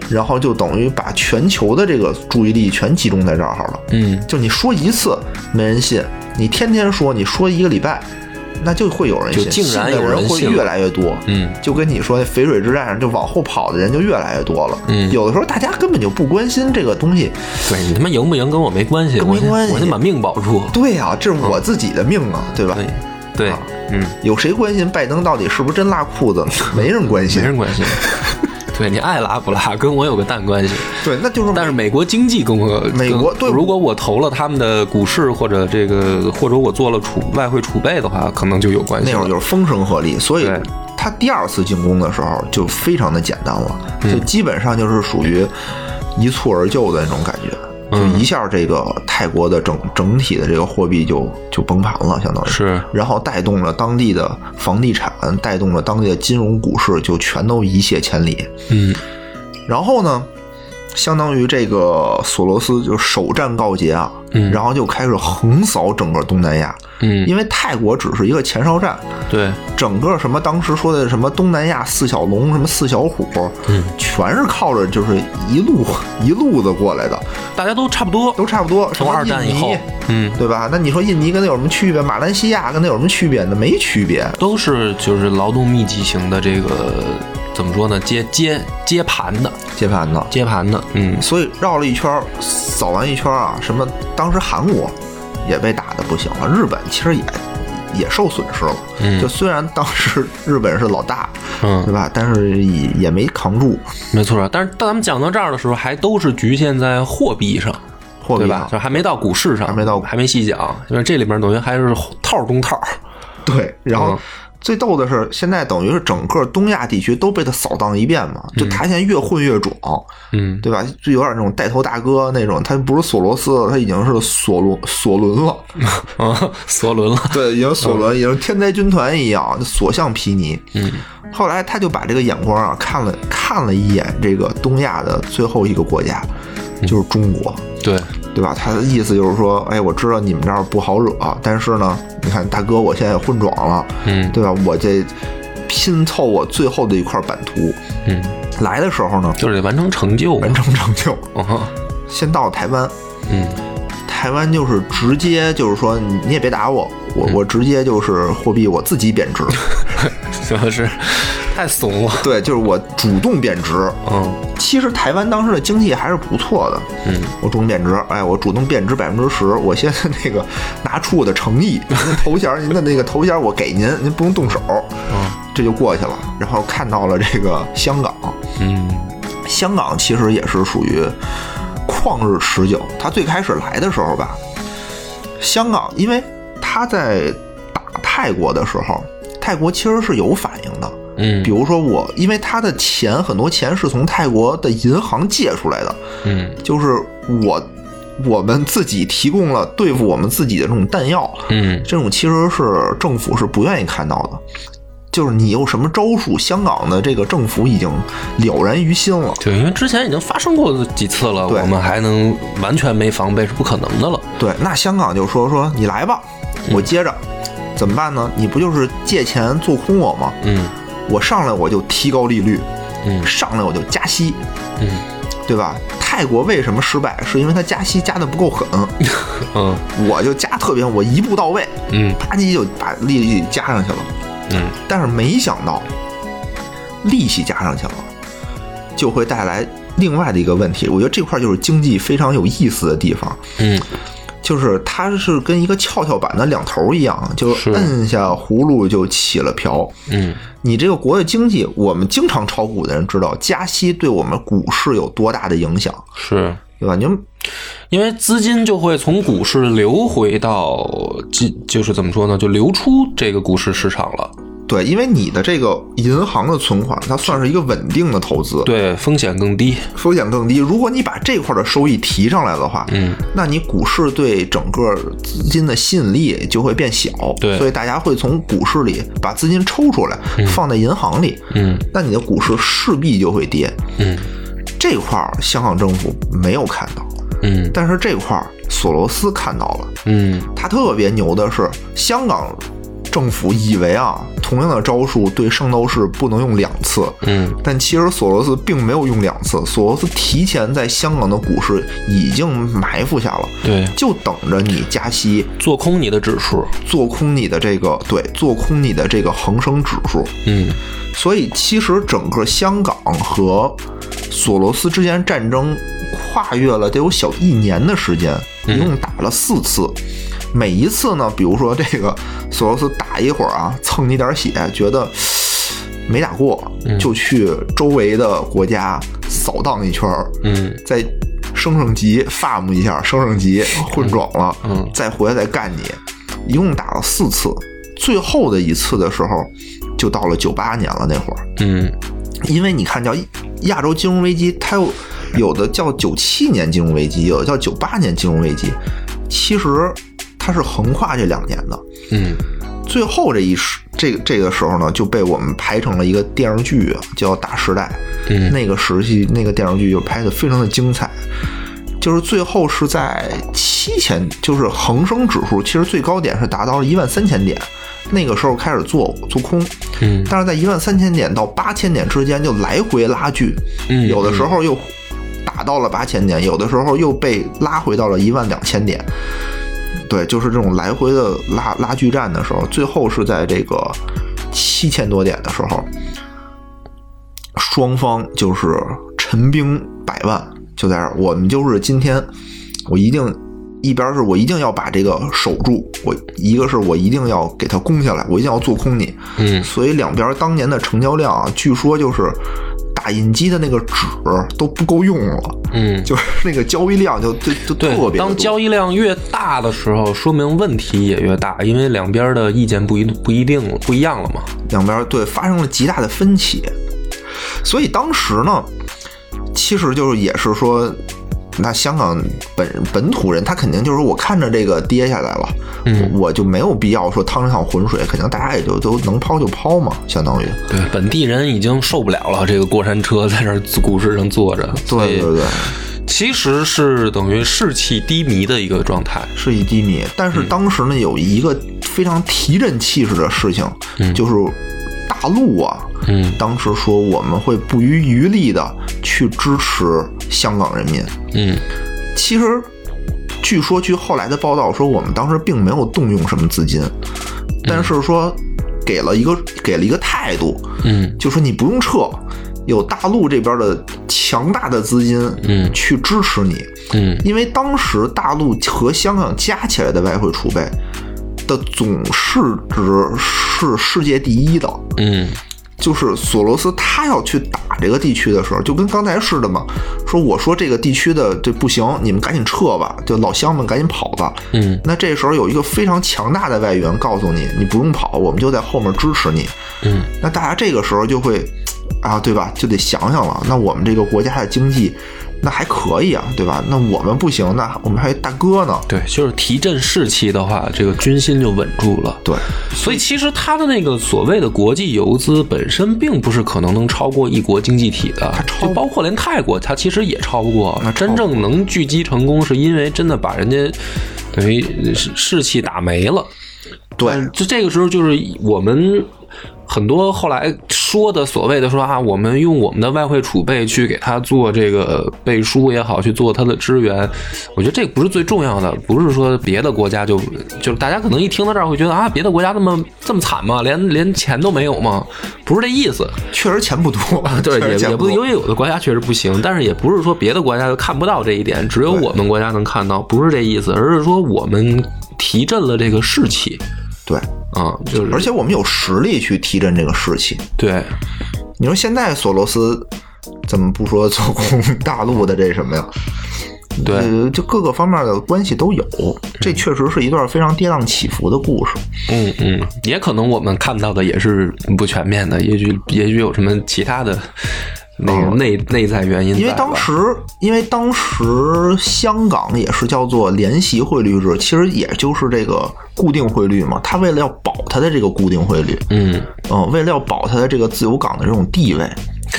然后就等于把全球的这个注意力全集中在这儿了。嗯，就你说一次没人信，你天天说，你说一个礼拜那就会有人信，就竟然有信的人会越来越多。嗯就跟你说那，淝水之战上就往后跑的人就越来越多了。嗯有的时候大家根本就不关心这个东西。对你他妈赢不赢跟我没关系，跟没关系我先把命保住。对呀、这是我自己的命啊，对吧？对对啊，嗯，有谁关心拜登到底是不是真拉裤子呢？*laughs* 没人关心没。人关心。对你爱拉不拉，跟我有个蛋关系。对，那就是但是美国经济跟我，美国对如果我投了他们的股市或者这个，或者我做了储外汇储备的话，可能就有关系了。那会儿就是风声鹤唳，所以他第二次进攻的时候就非常的简单了，嗯就基本上就是属于一蹴而就的那种感觉。就嗯。一下，这个泰国的整整体的这个货币就就崩盘了，相当于。是。然后带动了当地的房地产，带动了当地的金融股市，就全都一泻千里。嗯。然后呢，相当于这个索罗斯就首战告捷啊，嗯然后就开始横扫整个东南亚，嗯，因为泰国只是一个前哨站，对，整个什么当时说的什么东南亚四小龙，什么四小虎，嗯，全是靠着就是一路一路子过来的，大家都差不多。都差不多。什从么二战以后嗯，对吧？那你说印尼跟它有什么区别？马来西亚跟它有什么区别呢？没区别。都是就是劳动密集型的这个怎么说呢？接接接盘的，接盘的，接盘的，嗯，所以绕了一圈儿，扫完一圈啊，什么当时韩国也被打的不行了，日本其实也也受损失了。嗯就虽然当时日本是老大，嗯对吧？但是也也没扛住没错。但是当咱们讲到这儿的时候，还都是局限在货币上，货币对吧？就还没到股市上，还没到还没细讲，因为这里面等于还是套中套。对，然后嗯最逗的是，现在等于是整个东亚地区都被他扫荡一遍嘛，就他现在越混越壮，嗯，对吧？就有点那种带头大哥那种，他不是索罗斯了，他已经是索伦索伦了，*laughs* 啊，索伦了，对，已经索伦，已经天灾军团一样，就所向披靡。嗯后来他就把这个眼光啊看了看了一眼这个东亚的最后一个国家，就是中国。对，对吧？他的意思就是说，哎，我知道你们这儿不好惹，但是呢，你看大哥，我现在也混壮了，嗯对吧？我这拼凑我最后的一块版图，嗯，来的时候呢，就是得完成成就完。成成就，先到台湾，嗯台湾就是直接就是说，你你也别打我，嗯我我直接就是货币我自己贬值，*laughs* *laughs* 就是太怂了。对，就是我主动贬值。嗯其实台湾当时的经济还是不错的，嗯，我主动贬值，哎，我主动贬值百分之十，我现在那个拿出我的诚意，您头衔，您的那个头衔我给您，您不用动手，嗯这就过去了。然后看到了这个香港，嗯香港其实也是属于旷日持久。他最开始来的时候吧，香港因为他在打泰国的时候，泰国其实是有反应的。嗯，比如说我，因为他的钱很多钱是从泰国的银行借出来的，嗯就是我我们自己提供了对付我们自己的这种弹药，嗯这种其实是政府是不愿意看到的。就是你有什么招数，香港的这个政府已经了然于心了。对，因为之前已经发生过几次了，对我们还能完全没防备是不可能的了。对，那香港就说说你来吧，我接着，怎么办呢？你不就是借钱做空我吗？嗯我上来我就提高利率，嗯上来我就加息，嗯对吧？泰国为什么失败？是因为它加息加的不够狠，*laughs* 嗯我就加特别，我一步到位，嗯啪叽就把利率加上去了。嗯但是没想到，利息加上去了，就会带来另外的一个问题。我觉得这块就是经济非常有意思的地方，嗯就是它是跟一个跷跷板的两头一样，就是摁下葫芦就起了瓢。嗯你这个国的经济，我们经常炒股的人知道，加息对我们股市有多大的影响，是。对吧？你们因为资金就会从股市流回到，就就是怎么说呢，就流出这个股市市场了。对，因为你的这个银行的存款，它算是一个稳定的投资，对，风险更低。风险更低。如果你把这块的收益提上来的话，嗯，那你股市对整个资金的吸引力就会变小，对。所以大家会从股市里把资金抽出来，放在银行里，嗯。那你的股市势必就会跌。嗯。这块儿香港政府没有看到，嗯。但是这块儿索罗斯看到了。嗯。他特别牛的是，香港政府以为啊，同样的招数对圣斗士不能用两次，嗯，但其实索罗斯并没有用两次，索罗斯提前在香港的股市已经埋伏下了，对，就等着你加息做空你的指数，做空你的这个对，做空你的这个恒生指数。嗯。所以其实整个香港和索罗斯之间战争跨越了得有小一年的时间，一共打了四次。每一次呢，比如说这个索罗斯打一会儿啊，蹭你点血，觉得没打过，就去周围的国家扫荡一圈儿，嗯。再升升级，farm 一下，升升级，混种了，嗯。再回来再干你，一共打了四次。最后的一次的时候，就到了九八年了那会儿，嗯。因为你看叫亚洲金融危机，它有有的叫九七年金融危机，有的叫九八年金融危机，其实它是横跨这两年的。嗯最后这一时这个这个时候呢，就被我们拍成了一个电视剧，叫《大时代》。嗯那个时期那个电视剧就拍的非常的精彩，就是最后是在七千，就是恒生指数其实最高点是达到了一万三千点，那个时候开始做做空，嗯但是在一万三千点到八千点之间就来回拉锯，嗯有的时候又打到了八千点，有的时候又被拉回到了一万两千点。对，就是这种来回的拉拉锯战的时候，最后是在这个七千多点的时候，双方就是陈兵百万，就在这儿，我们就是今天，我一定一边是我一定要把这个守住，我一个是我一定要给它攻下来，我一定要做空你，嗯。所以两边当年的成交量啊，据说就是打印机的那个纸都不够用了，嗯，就是那个交易量就就就特别对，当交易量越大的时候，说明问题也越大，因为两边的意见不一不一定不一样了嘛。两边对发生了极大的分歧，所以当时呢，其实就是也是说，那香港本本土人他肯定就是我看着这个跌下来了，嗯我我就没有必要说趟这趟浑水，肯定大家也就都能抛就抛嘛，相当于。对，本地人已经受不了了，这个过山车在这儿股市上坐着，对对对，其实是等于士气低迷的一个状态。士气低迷。但是当时呢，有一个非常提振气势的事情，就是大陆啊，嗯。当时说我们会不遗余力的去支持香港人民。嗯。其实，据说据后来的报道说，我们当时并没有动用什么资金，但是说给了一个给了一个态度，嗯。就说你不用撤，有大陆这边的强大的资金，嗯。去支持你，嗯。因为当时大陆和香港加起来的外汇储备的总市值是世界第一的，嗯就是索罗斯他要去打这个地区的时候，就跟刚才似的嘛，说我说这个地区的这不行，你们赶紧撤吧，就老乡们赶紧跑吧。嗯那这时候有一个非常强大的外援告诉你，你不用跑，我们就在后面支持你。嗯那大家这个时候就会啊，对吧？就得想想了，那我们这个国家的经济那还可以啊，对吧？那我们不行，那我们还有大哥呢。对，就是提振士气的话，这个军心就稳住了。对，所以其实他的那个所谓的国际游资本身并不是可能能超过一国经济体的，超就包括连泰国，它其实也超不过那。超真正能聚集成功，是因为真的把人家等于士士气打没了。对，就这个时候，就是我们很多后来说的所谓的说啊，我们用我们的外汇储备去给他做这个背书也好，去做他的支援，我觉得这个不是最重要的，不是说别的国家就就是大家可能一听到这儿会觉得啊，别的国家这么这么惨吗？连连钱都没有吗？不是这意思，确实钱不多，*laughs* 对，也 *laughs* 也不因为有的国家确实不行，但是也不是说别的国家就看不到这一点，只有我们国家能看到，不是这意思，而是说我们提振了这个士气对，啊，就是而且我们有实力去提振这个士气。对。你说现在索罗斯怎么不说做空 *laughs* 大陆的这什么呀？对呃，就各个方面的关系都有，这确实是一段非常跌宕起伏的故事。嗯嗯，也可能我们看到的也是不全面的，也许也许有什么其他的那个内、内在原因。因为当时，因为当时香港也是叫做联席汇率制，其实也就是这个固定汇率嘛。他为了要保他的这个固定汇率，嗯，嗯，为了要保他的这个自由港的这种地位，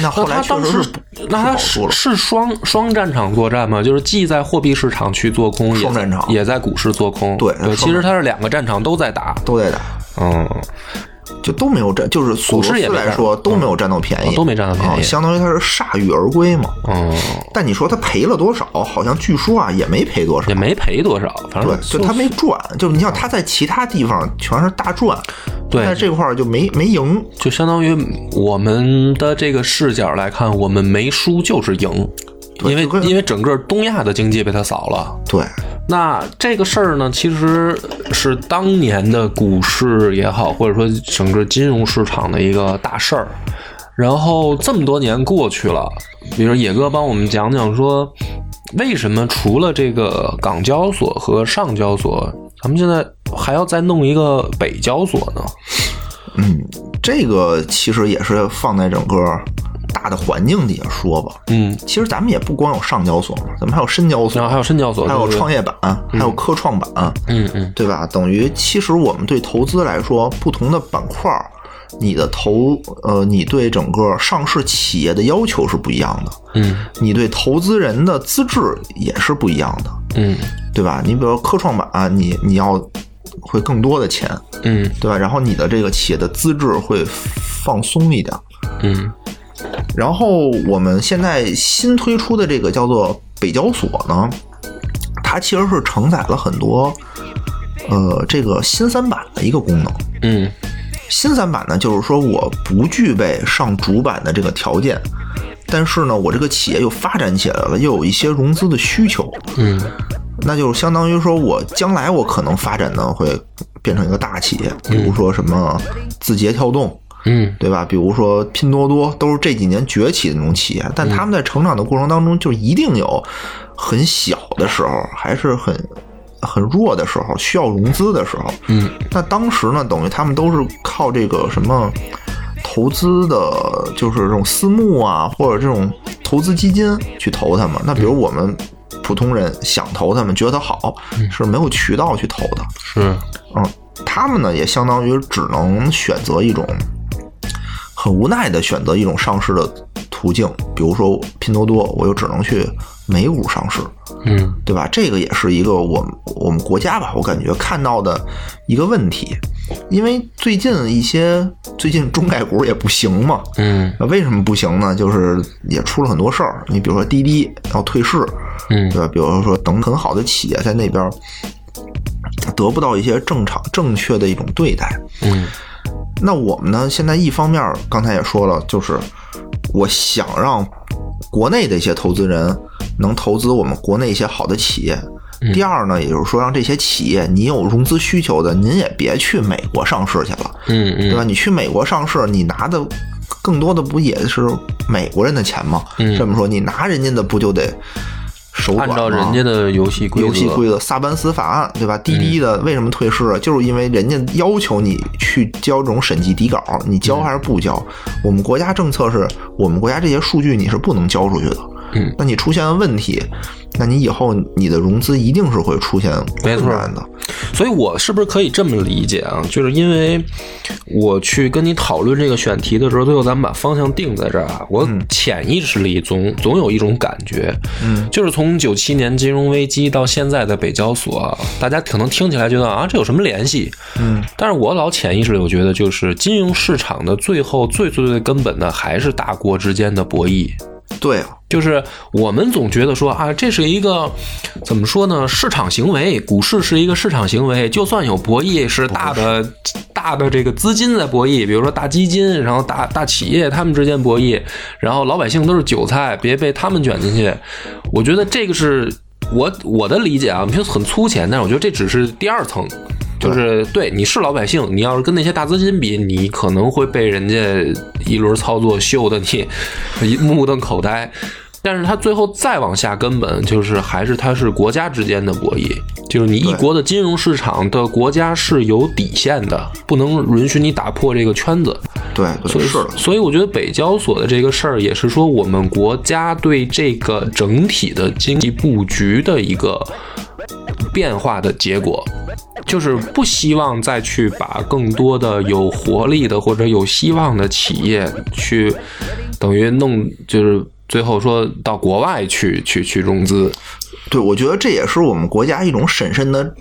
那后来确实是那他。是是双双战场作战吗？就是既在货币市场去做空，也双战场也在股市做空。对对，其实他是两个战场都在打。都在打，嗯，就都没有占，就是索罗斯来说都没有占到便宜，都没占到便宜，相当于他是铩羽而归嘛。哦，但你说他赔了多少？好像据说啊，也没赔多少，也没赔多少，反正对，就他没赚，就是你像他在其他地方全是大赚，对，在这块儿就没没赢，就相当于我们的这个视角来看，我们没输就是赢，因为因为整个东亚的经济被他扫了，对。那这个事儿呢，其实是当年的股市也好，或者说整个金融市场的一个大事儿。然后这么多年过去了，比如野哥帮我们讲讲说，为什么除了这个港交所和上交所，咱们现在还要再弄一个北交所呢？嗯，这个其实也是放在整个。大的环境底下说吧，嗯，其实咱们也不光有上交所嘛，咱们还有深交所，还有深交所，还有创业板，还有科创板，嗯嗯，对吧？等于其实我们对投资来说，不同的板块，你的投呃，你对整个上市企业的要求是不一样的，嗯，你对投资人的资质也是不一样的，嗯，对吧？你比如科创板，你你要会更多的钱，嗯，对吧？然后你的这个企业的资质会放松一点，嗯。然后我们现在新推出的这个叫做北交所呢，它其实是承载了很多，呃，这个新三板的一个功能。嗯，新三板呢，就是说我不具备上主板的这个条件，但是呢，我这个企业又发展起来了，又有一些融资的需求。嗯，那就是相当于说我将来我可能发展呢会变成一个大企业，比如说什么字节跳动。嗯，对吧？比如说拼多多，都是这几年崛起的那种企业，但他们在成长的过程当中，就一定有很小的时候，还是很很弱的时候，需要融资的时候。嗯，那当时呢，等于他们都是靠这个什么投资的，就是这种私募啊，或者这种投资基金去投他们。那比如我们普通人想投他们，觉得好，是没有渠道去投的。是，嗯，他们呢也相当于只能选择一种。很无奈的选择一种上市的途径，比如说拼多多，我又只能去美股上市，嗯，对吧？这个也是一个我们我们国家吧，我感觉看到的一个问题，因为最近一些最近中概股也不行嘛，嗯，为什么不行呢？就是也出了很多事儿，你比如说滴滴要退市，嗯，对吧？比如说等很好的企业在那边得不到一些正常正确的一种对待，嗯。那我们呢？现在一方面刚才也说了，就是我想让国内的一些投资人能投资我们国内一些好的企业。第二呢，也就是说让这些企业，你有融资需求的，您也别去美国上市去了，嗯嗯，对吧？你去美国上市，你拿的更多的不也是美国人的钱吗？这么说，你拿人家的不就得？按照人家的游戏规则游戏规则，萨班斯法案，对吧？滴滴的为什么退市？就是因为人家要求你去交这种审计底稿，你交还是不交？我们国家政策是我们国家这些数据你是不能交出去的。嗯，那你出现了问题，那你以后你的融资一定是会出现困难的。所以，我是不是可以这么理解啊？就是因为我去跟你讨论这个选题的时候，最后咱们把方向定在这儿啊。我潜意识里总总有一种感觉，嗯，就是从九七年金融危机到现在的北交所，大家可能听起来觉得啊，这有什么联系？嗯，但是我老潜意识里我觉得，就是金融市场的最后最最最根本的还是大国之间的博弈。对啊，就是我们总觉得说啊，这是一个怎么说呢？市场行为，股市是一个市场行为，就算有博弈，是大的大的这个资金在博弈，比如说大基金，然后大大企业他们之间博弈，然后老百姓都是韭菜，别被他们卷进去。我觉得这个是我我的理解啊，你说很粗浅，但是我觉得这只是第二层。就是对你是老百姓，你要是跟那些大资金比，你可能会被人家一轮操作秀的你目瞪口呆。但是它最后再往下，根本就是还是它是国家之间的博弈，就是你一国的金融市场的国家是有底线的，不能允许你打破这个圈子。对，所以是所以我觉得北交所的这个事儿也是说我们国家对这个整体的经济布局的一个变化的结果。就是不希望再去把更多的有活力的或者有希望的企业去等于弄，就是最后说到国外去去去融资。对，我觉得这也是我们国家一种审慎的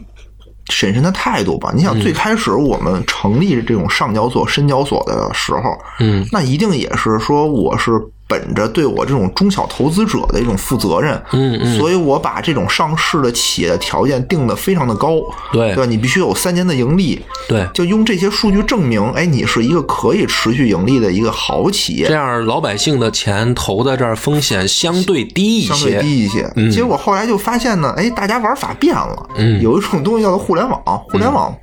审慎的态度吧。你想，最开始我们成立这种上交所、深交所的时候，嗯，那一定也是说我是。本着对我这种中小投资者的一种负责任，嗯嗯，所以我把这种上市的企业的条件定的非常的高，对对吧？你必须有三年的盈利，对，就用这些数据证明，哎，你是一个可以持续盈利的一个好企业，这样老百姓的钱投在这儿风险相对低一些，相对低一些。结果后来就发现呢，哎，大家玩法变了，嗯，有一种东西叫做互联网，互联网。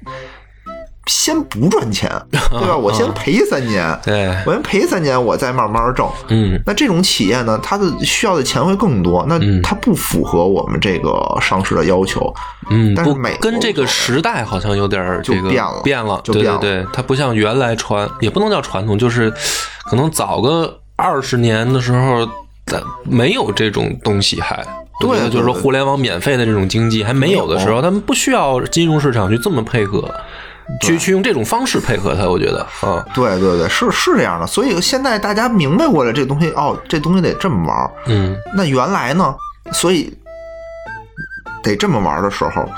先不赚钱，*laughs* 对吧？我先赔三年，对，我先赔三年，我再慢慢挣。嗯，那这种企业呢，它的需要的钱会更多，那它不符合我们这个上市的要求。嗯，但是每跟这个时代好像有点这个变了，变了，就变了。对对对，它不像原来传，也不能叫传统，就是可能早个二十年的时候，没有这种东西还。对，就是说互联网免费的这种经济还没有的时候，他们不需要金融市场去这么配合。去去用这种方式配合它，我觉得，嗯，对对对，是是这样的。所以现在大家明白过来，这东西哦，这东西得这么玩嗯，那原来呢，所以得这么玩的时候，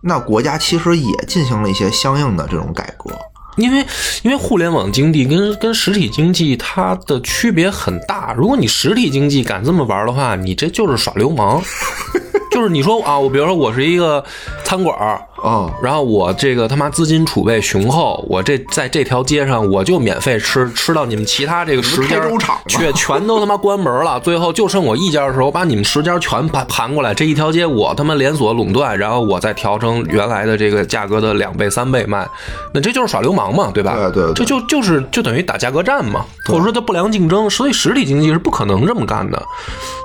那国家其实也进行了一些相应的这种改革。因为因为互联网经济跟跟实体经济它的区别很大。如果你实体经济敢这么玩的话，你这就是耍流氓。*laughs* 就是你说啊，我比如说我是一个餐馆儿啊，然后我这个他妈资金储备雄厚，我这在这条街上我就免费吃，吃到你们其他这个十家却全都他妈关门了，最后就剩我一家的时候，我把你们十家全盘盘过来，这一条街我他妈连锁垄断，然后我再调成原来的这个价格的两倍三倍卖，那这就是耍流氓嘛，对吧？对对，这就就是就等于打价格战嘛，或者说它不良竞争，所以实体经济是不可能这么干的。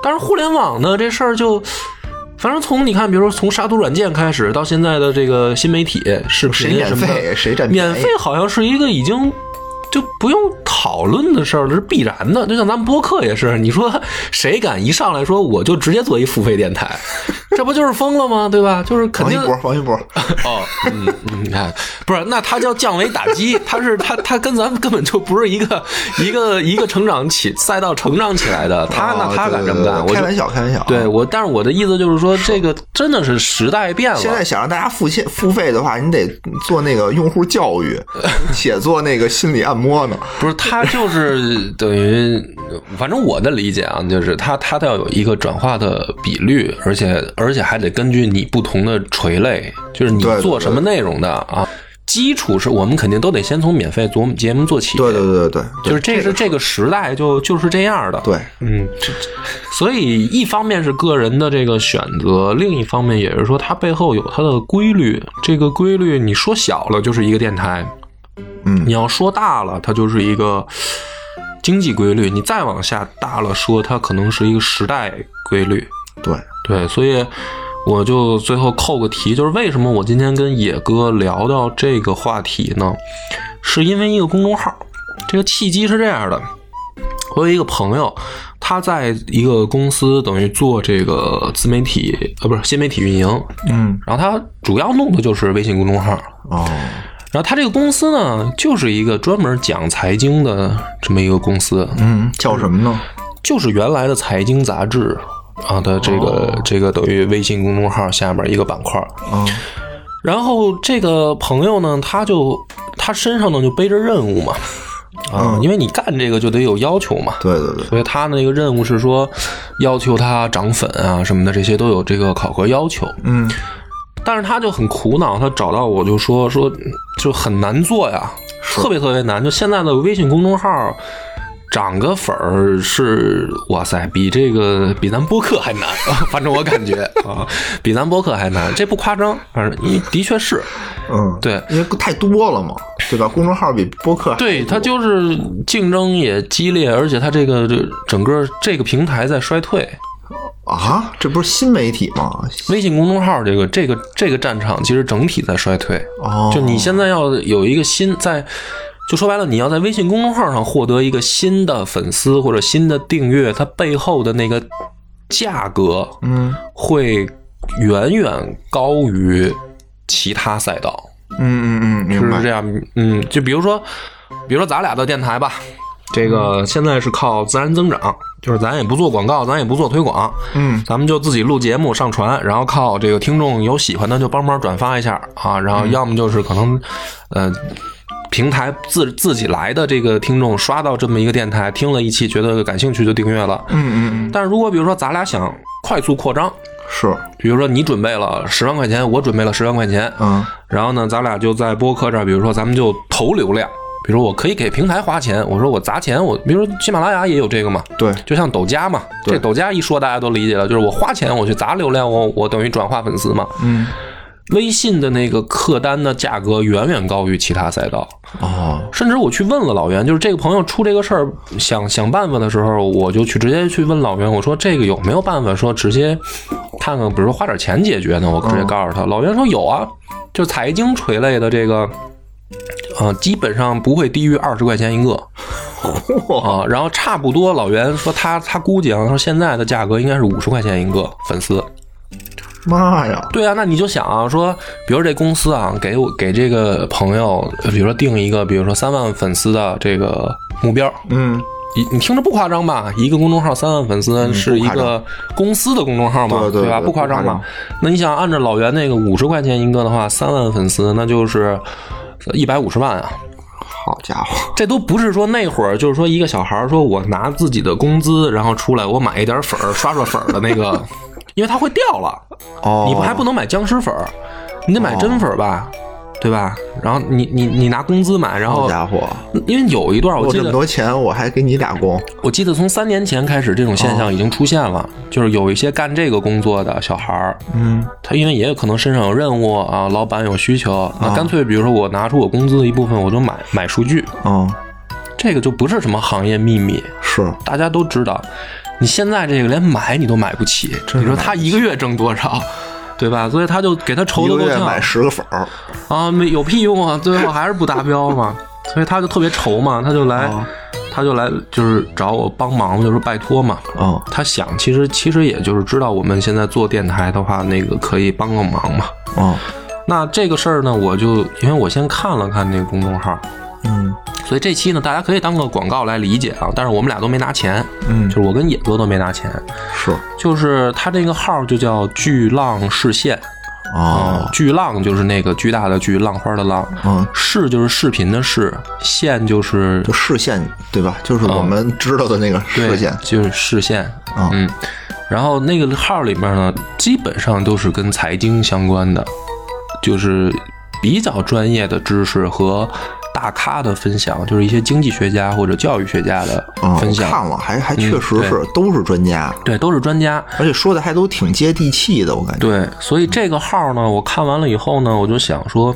但是互联网呢，这事儿就。反正从你看，比如说从杀毒软件开始，到现在的这个新媒体视频什么的，谁占免费好像是一个已经就不用讨论的事儿了，是必然的。就像咱们播客也是，你说谁敢一上来说我就直接做一付费电台？*laughs* 这不就是疯了吗？对吧？就是肯定。王一博，王一博。哦，嗯嗯，你看，不是，那他叫降维打击，*laughs* 他是他他跟咱们根本就不是一个一个一个成长起赛道成长起来的。他那他敢这么干？开玩笑，开玩笑。对我，但是我的意思就是说，这个真的是时代变了。现在想让大家付现付费的话，你得做那个用户教育，*laughs* 且做那个心理按摩呢。不是，他就是 *laughs* 等于，反正我的理解啊，就是他他要有一个转化的比率，而且。而且还得根据你不同的垂类，就是你做什么内容的啊。基础是我们肯定都得先从免费做节目做起。对对对对，就是这是这个时代就就是这样的。对，嗯，所以一方面是个人的这个选择，另一方面也是说它背后有它的规律。这个规律你说小了就是一个电台，嗯，你要说大了它就是一个经济规律。你再往下大了说，它可能是一个时代规律。对。对，所以我就最后扣个题，就是为什么我今天跟野哥聊到这个话题呢？是因为一个公众号。这个契机是这样的：我有一个朋友，他在一个公司等于做这个自媒体，呃，不是新媒体运营。嗯。然后他主要弄的就是微信公众号。哦。然后他这个公司呢，就是一个专门讲财经的这么一个公司。嗯，叫什么呢？就是原来的财经杂志。啊，的这个这个等于微信公众号下面一个板块。嗯，然后这个朋友呢，他就他身上呢就背着任务嘛，啊，因为你干这个就得有要求嘛，对对对，所以他那个任务是说要求他涨粉啊什么的，这些都有这个考核要求，嗯，但是他就很苦恼，他找到我就说说就很难做呀，特别特别难，就现在的微信公众号。涨个粉儿是哇塞，比这个比咱播客还难，*laughs* *laughs* 反正我感觉。啊，比咱播客还难，这不夸张，反正你的确是，嗯，对，因为太多了嘛，对吧？公众号比播客对它就是竞争也激烈，而且它这个这整个这个平台在衰退啊，这不是新媒体吗？微信公众号这个这个这个战场其实整体在衰退，哦，就你现在要有一个新在。就说白了，你要在微信公众号上获得一个新的粉丝或者新的订阅，它背后的那个价格，嗯，会远远高于其他赛道。嗯嗯嗯，是这样。嗯，就比如说，比如说咱俩的电台吧，这个现在是靠自然增长，就是咱也不做广告，咱也不做推广，嗯，咱们就自己录节目上传，然后靠这个听众有喜欢的就帮忙转发一下啊，然后要么就是可能，呃。平台自自己来的这个听众刷到这么一个电台，听了一期觉得感兴趣就订阅了。嗯嗯嗯，但是如果比如说咱俩想快速扩张，是，比如说你准备了十万块钱，我准备了十万块钱，嗯，然后呢，咱俩就在播客这儿，比如说咱们就投流量，比如我可以给平台花钱，我说我砸钱，我比如说喜马拉雅也有这个嘛，对，就像抖加嘛，这抖加一说大家都理解了，就是我花钱我去砸流量，我我等于转化粉丝嘛。嗯，微信的那个客单的价格远远高于其他赛道，啊，甚至我去问了老袁，就是这个朋友出这个事儿，想想办法的时候，我就去直接去问老袁，我说这个有没有办法说直接看看，比如说花点钱解决呢？我直接告诉他，老袁说有啊，就财经垂类的这个，呃，基本上不会低于二十块钱一个。*laughs* 啊，然后差不多，老袁说他他估计啊，说现在的价格应该是五十块钱一个粉丝。妈呀，对啊，那你就想啊，说，比如这公司啊，给我给这个朋友，比如说定一个，比如说三万粉丝的这个目标，嗯，你你听着不夸张吧？一个公众号三万粉丝是一个公司的公众号嘛，吧？对对对不夸张吧张？那你想按照老袁那个五十块钱一个的话，三万粉丝那就是一百五十万啊。好家伙，这都不是说那会儿，就是说一个小孩儿说我拿自己的工资，然后出来我买一点粉儿刷刷粉儿的那个，*laughs* 因为它会掉了。哦，你不还不能买僵尸粉儿，你得买真粉儿吧，对吧？然后你你你拿工资买，然后好家伙，因为有一段我我这么记得，多钱，我还给你打工，我记得从三年前开始，这种现象已经出现了，就是有一些干这个工作的小孩儿，嗯，他因为也有可能身上有任务啊，老板有需求，那干脆比如说我拿出我工资的一部分，我就买买数据，嗯，这个就不是什么行业秘密，是，大家都知道。你现在这个连买你都买不起，你说他一个月挣多少，对吧？所以他就给他愁一得够呛买十个粉儿，啊，没有屁用啊，最后还是不达标嘛，所以他就特别愁嘛，他就来，哦他就来就是找我帮忙，就是拜托嘛。嗯，他想，其实其实也就是知道我们现在做电台的话，那个可以帮个忙嘛。嗯，那这个事儿呢，我就因为我先看了看那个公众号，嗯，所以这期呢，大家可以当个广告来理解啊。但是我们俩都没拿钱，嗯。就是我跟野哥都没拿钱，是，就是他这个号就叫巨浪视线哦，巨浪就是那个巨大的巨，浪花的浪，嗯，视就是视频的视，线就是就视线对吧？就是我们知道的那个对视线，就是视线，啊嗯。然后那个号里面呢，基本上都是跟财经相关的，就是比较专业的知识和大咖的分享，就是一些经济学家或者教育学家的啊，分享。我看了，还还确实嗯是都是专家，对，都是专家。而且说的还都挺接地气的，我感觉。对，所以这个号呢，我看完了以后呢，我就想说，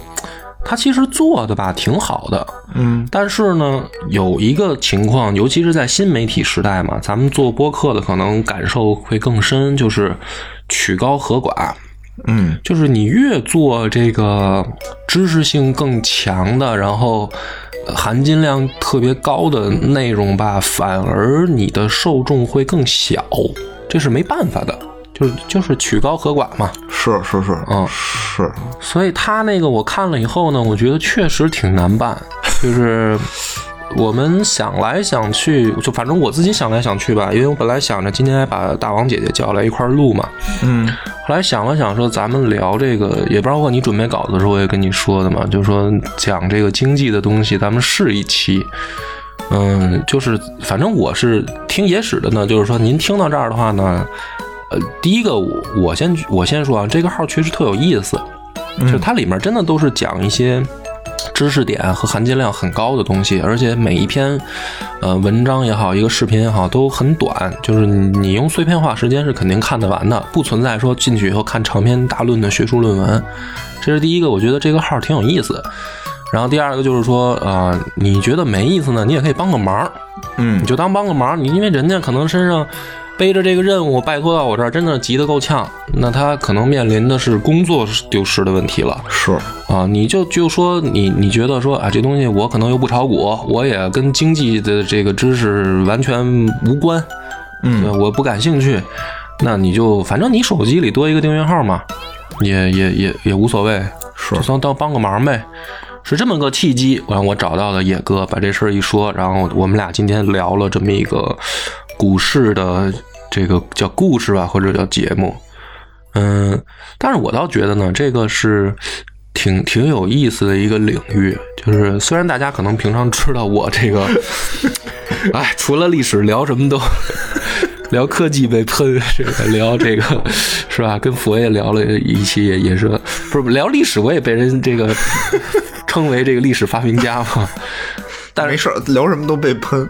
他其实做的吧挺好的，嗯但是呢，有一个情况，尤其是在新媒体时代嘛，咱们做播客的可能感受会更深，就是曲高和寡。嗯。就是你越做这个知识性更强的，然后呃含金量特别高的内容吧，反而你的受众会更小，这是没办法的，就是就是曲高和寡嘛。是是是，嗯。是，所以他那个我看了以后呢，我觉得确实挺难办，就是我们想来想去，就反正我自己想来想去吧，因为我本来想着今天还把大王姐姐叫来一块儿录嘛，嗯。后来想了想说咱们聊这个，也包括你准备稿子的时候我也跟你说的嘛，就是说讲这个经济的东西，咱们试一期。嗯，就是反正我是听野史的呢，就是说您听到这儿的话呢，呃，第一个我我先我先说啊，这个号确实特有意思，就它里面真的都是讲一些知识点和含金量很高的东西，而且每一篇呃文章也好，一个视频也好，都很短，就是你你用碎片化时间是肯定看得完的，不存在说进去以后看长篇大论的学术论文。这是第一个，我觉得这个号挺有意思。然后第二个就是说，啊，你觉得没意思呢，你也可以帮个忙，嗯你就当帮个忙，你因为人家可能身上背着这个任务，拜托到我这儿，真的急得够呛，那他可能面临的是工作丢失的问题了是，啊！你就就说你你觉得说啊，这东西我可能又不炒股，我也跟经济的这个知识完全无关，嗯我不感兴趣，那你就反正你手机里多一个订阅号嘛，也也也也无所谓，是就，当当帮个忙呗。是这么个契机，完我找到了野哥，把这事儿一说，然后我们俩今天聊了这么一个股市的这个叫故事吧，或者叫节目。嗯，但是我倒觉得呢，这个是挺挺有意思的一个领域。就是虽然大家可能平常知道我这个，*laughs* 哎，除了历史聊什么都 *laughs* 聊科技被喷，这个聊这个是吧？跟佛爷聊了一期，也是不是聊历史，我也被人这个 *laughs* 称为这个历史发明家嘛。但是没事，聊什么都被喷，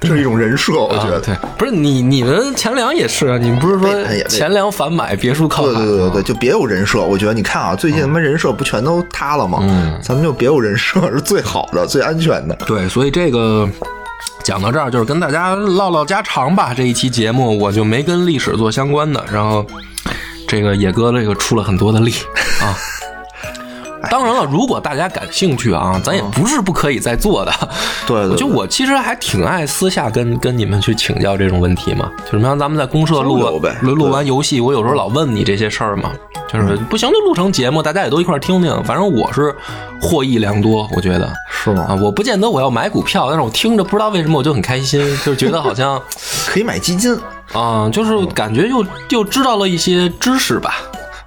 这是一种人设，我觉得。对，不是你你们钱粮也是啊，你们不是说钱粮反买，别墅靠海？对对对对，就别有人设。我觉得你看啊，最近他妈人设不全都塌了吗？嗯，咱们就别有人设是最好的、最安全的。对，所以这个讲到这儿，就是跟大家唠唠家常吧。这一期节目我就没跟历史做相关的，然后这个野哥这个出了很多的力啊。*laughs* 当然了，如果大家感兴趣啊，咱也不是不可以再做的。对，就我其实还挺爱私下跟跟你们去请教这种问题嘛。就是像咱们在公社录录录完游戏，我有时候老问你这些事儿嘛。就是不行就录成节目，大家也都一块听听。反正我是获益良多，我觉得是吗？啊，我不见得我要买股票，但是我听着不知道为什么我就很开心，就觉得好像可以买基金啊，就是感觉又又知道了一些知识吧。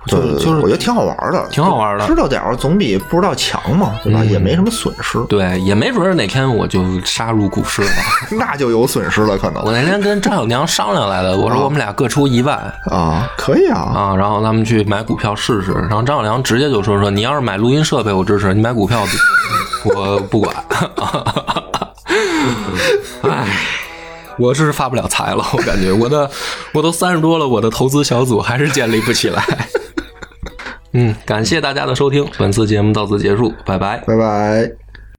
对，就是我觉得挺好玩的，挺好玩的。知道点儿总比不知道强嘛，对吧？也没什么损失。对，也没准哪天我就杀入股市了，*laughs* 那就有损失了。可能我那天跟张小娘商量来的，我说我们俩各出一万啊，可以啊啊，然后咱们去买股票试试。然后张小娘直接就说说，你要是买录音设备，我支持；你买股票，*laughs* 我不管。*laughs* 哎，我是发不了财了，*laughs* 我感觉我的我都三十多了，我的投资小组还是建立不起来。*laughs* 嗯，感谢大家的收听，本次节目到此结束，拜拜，拜拜。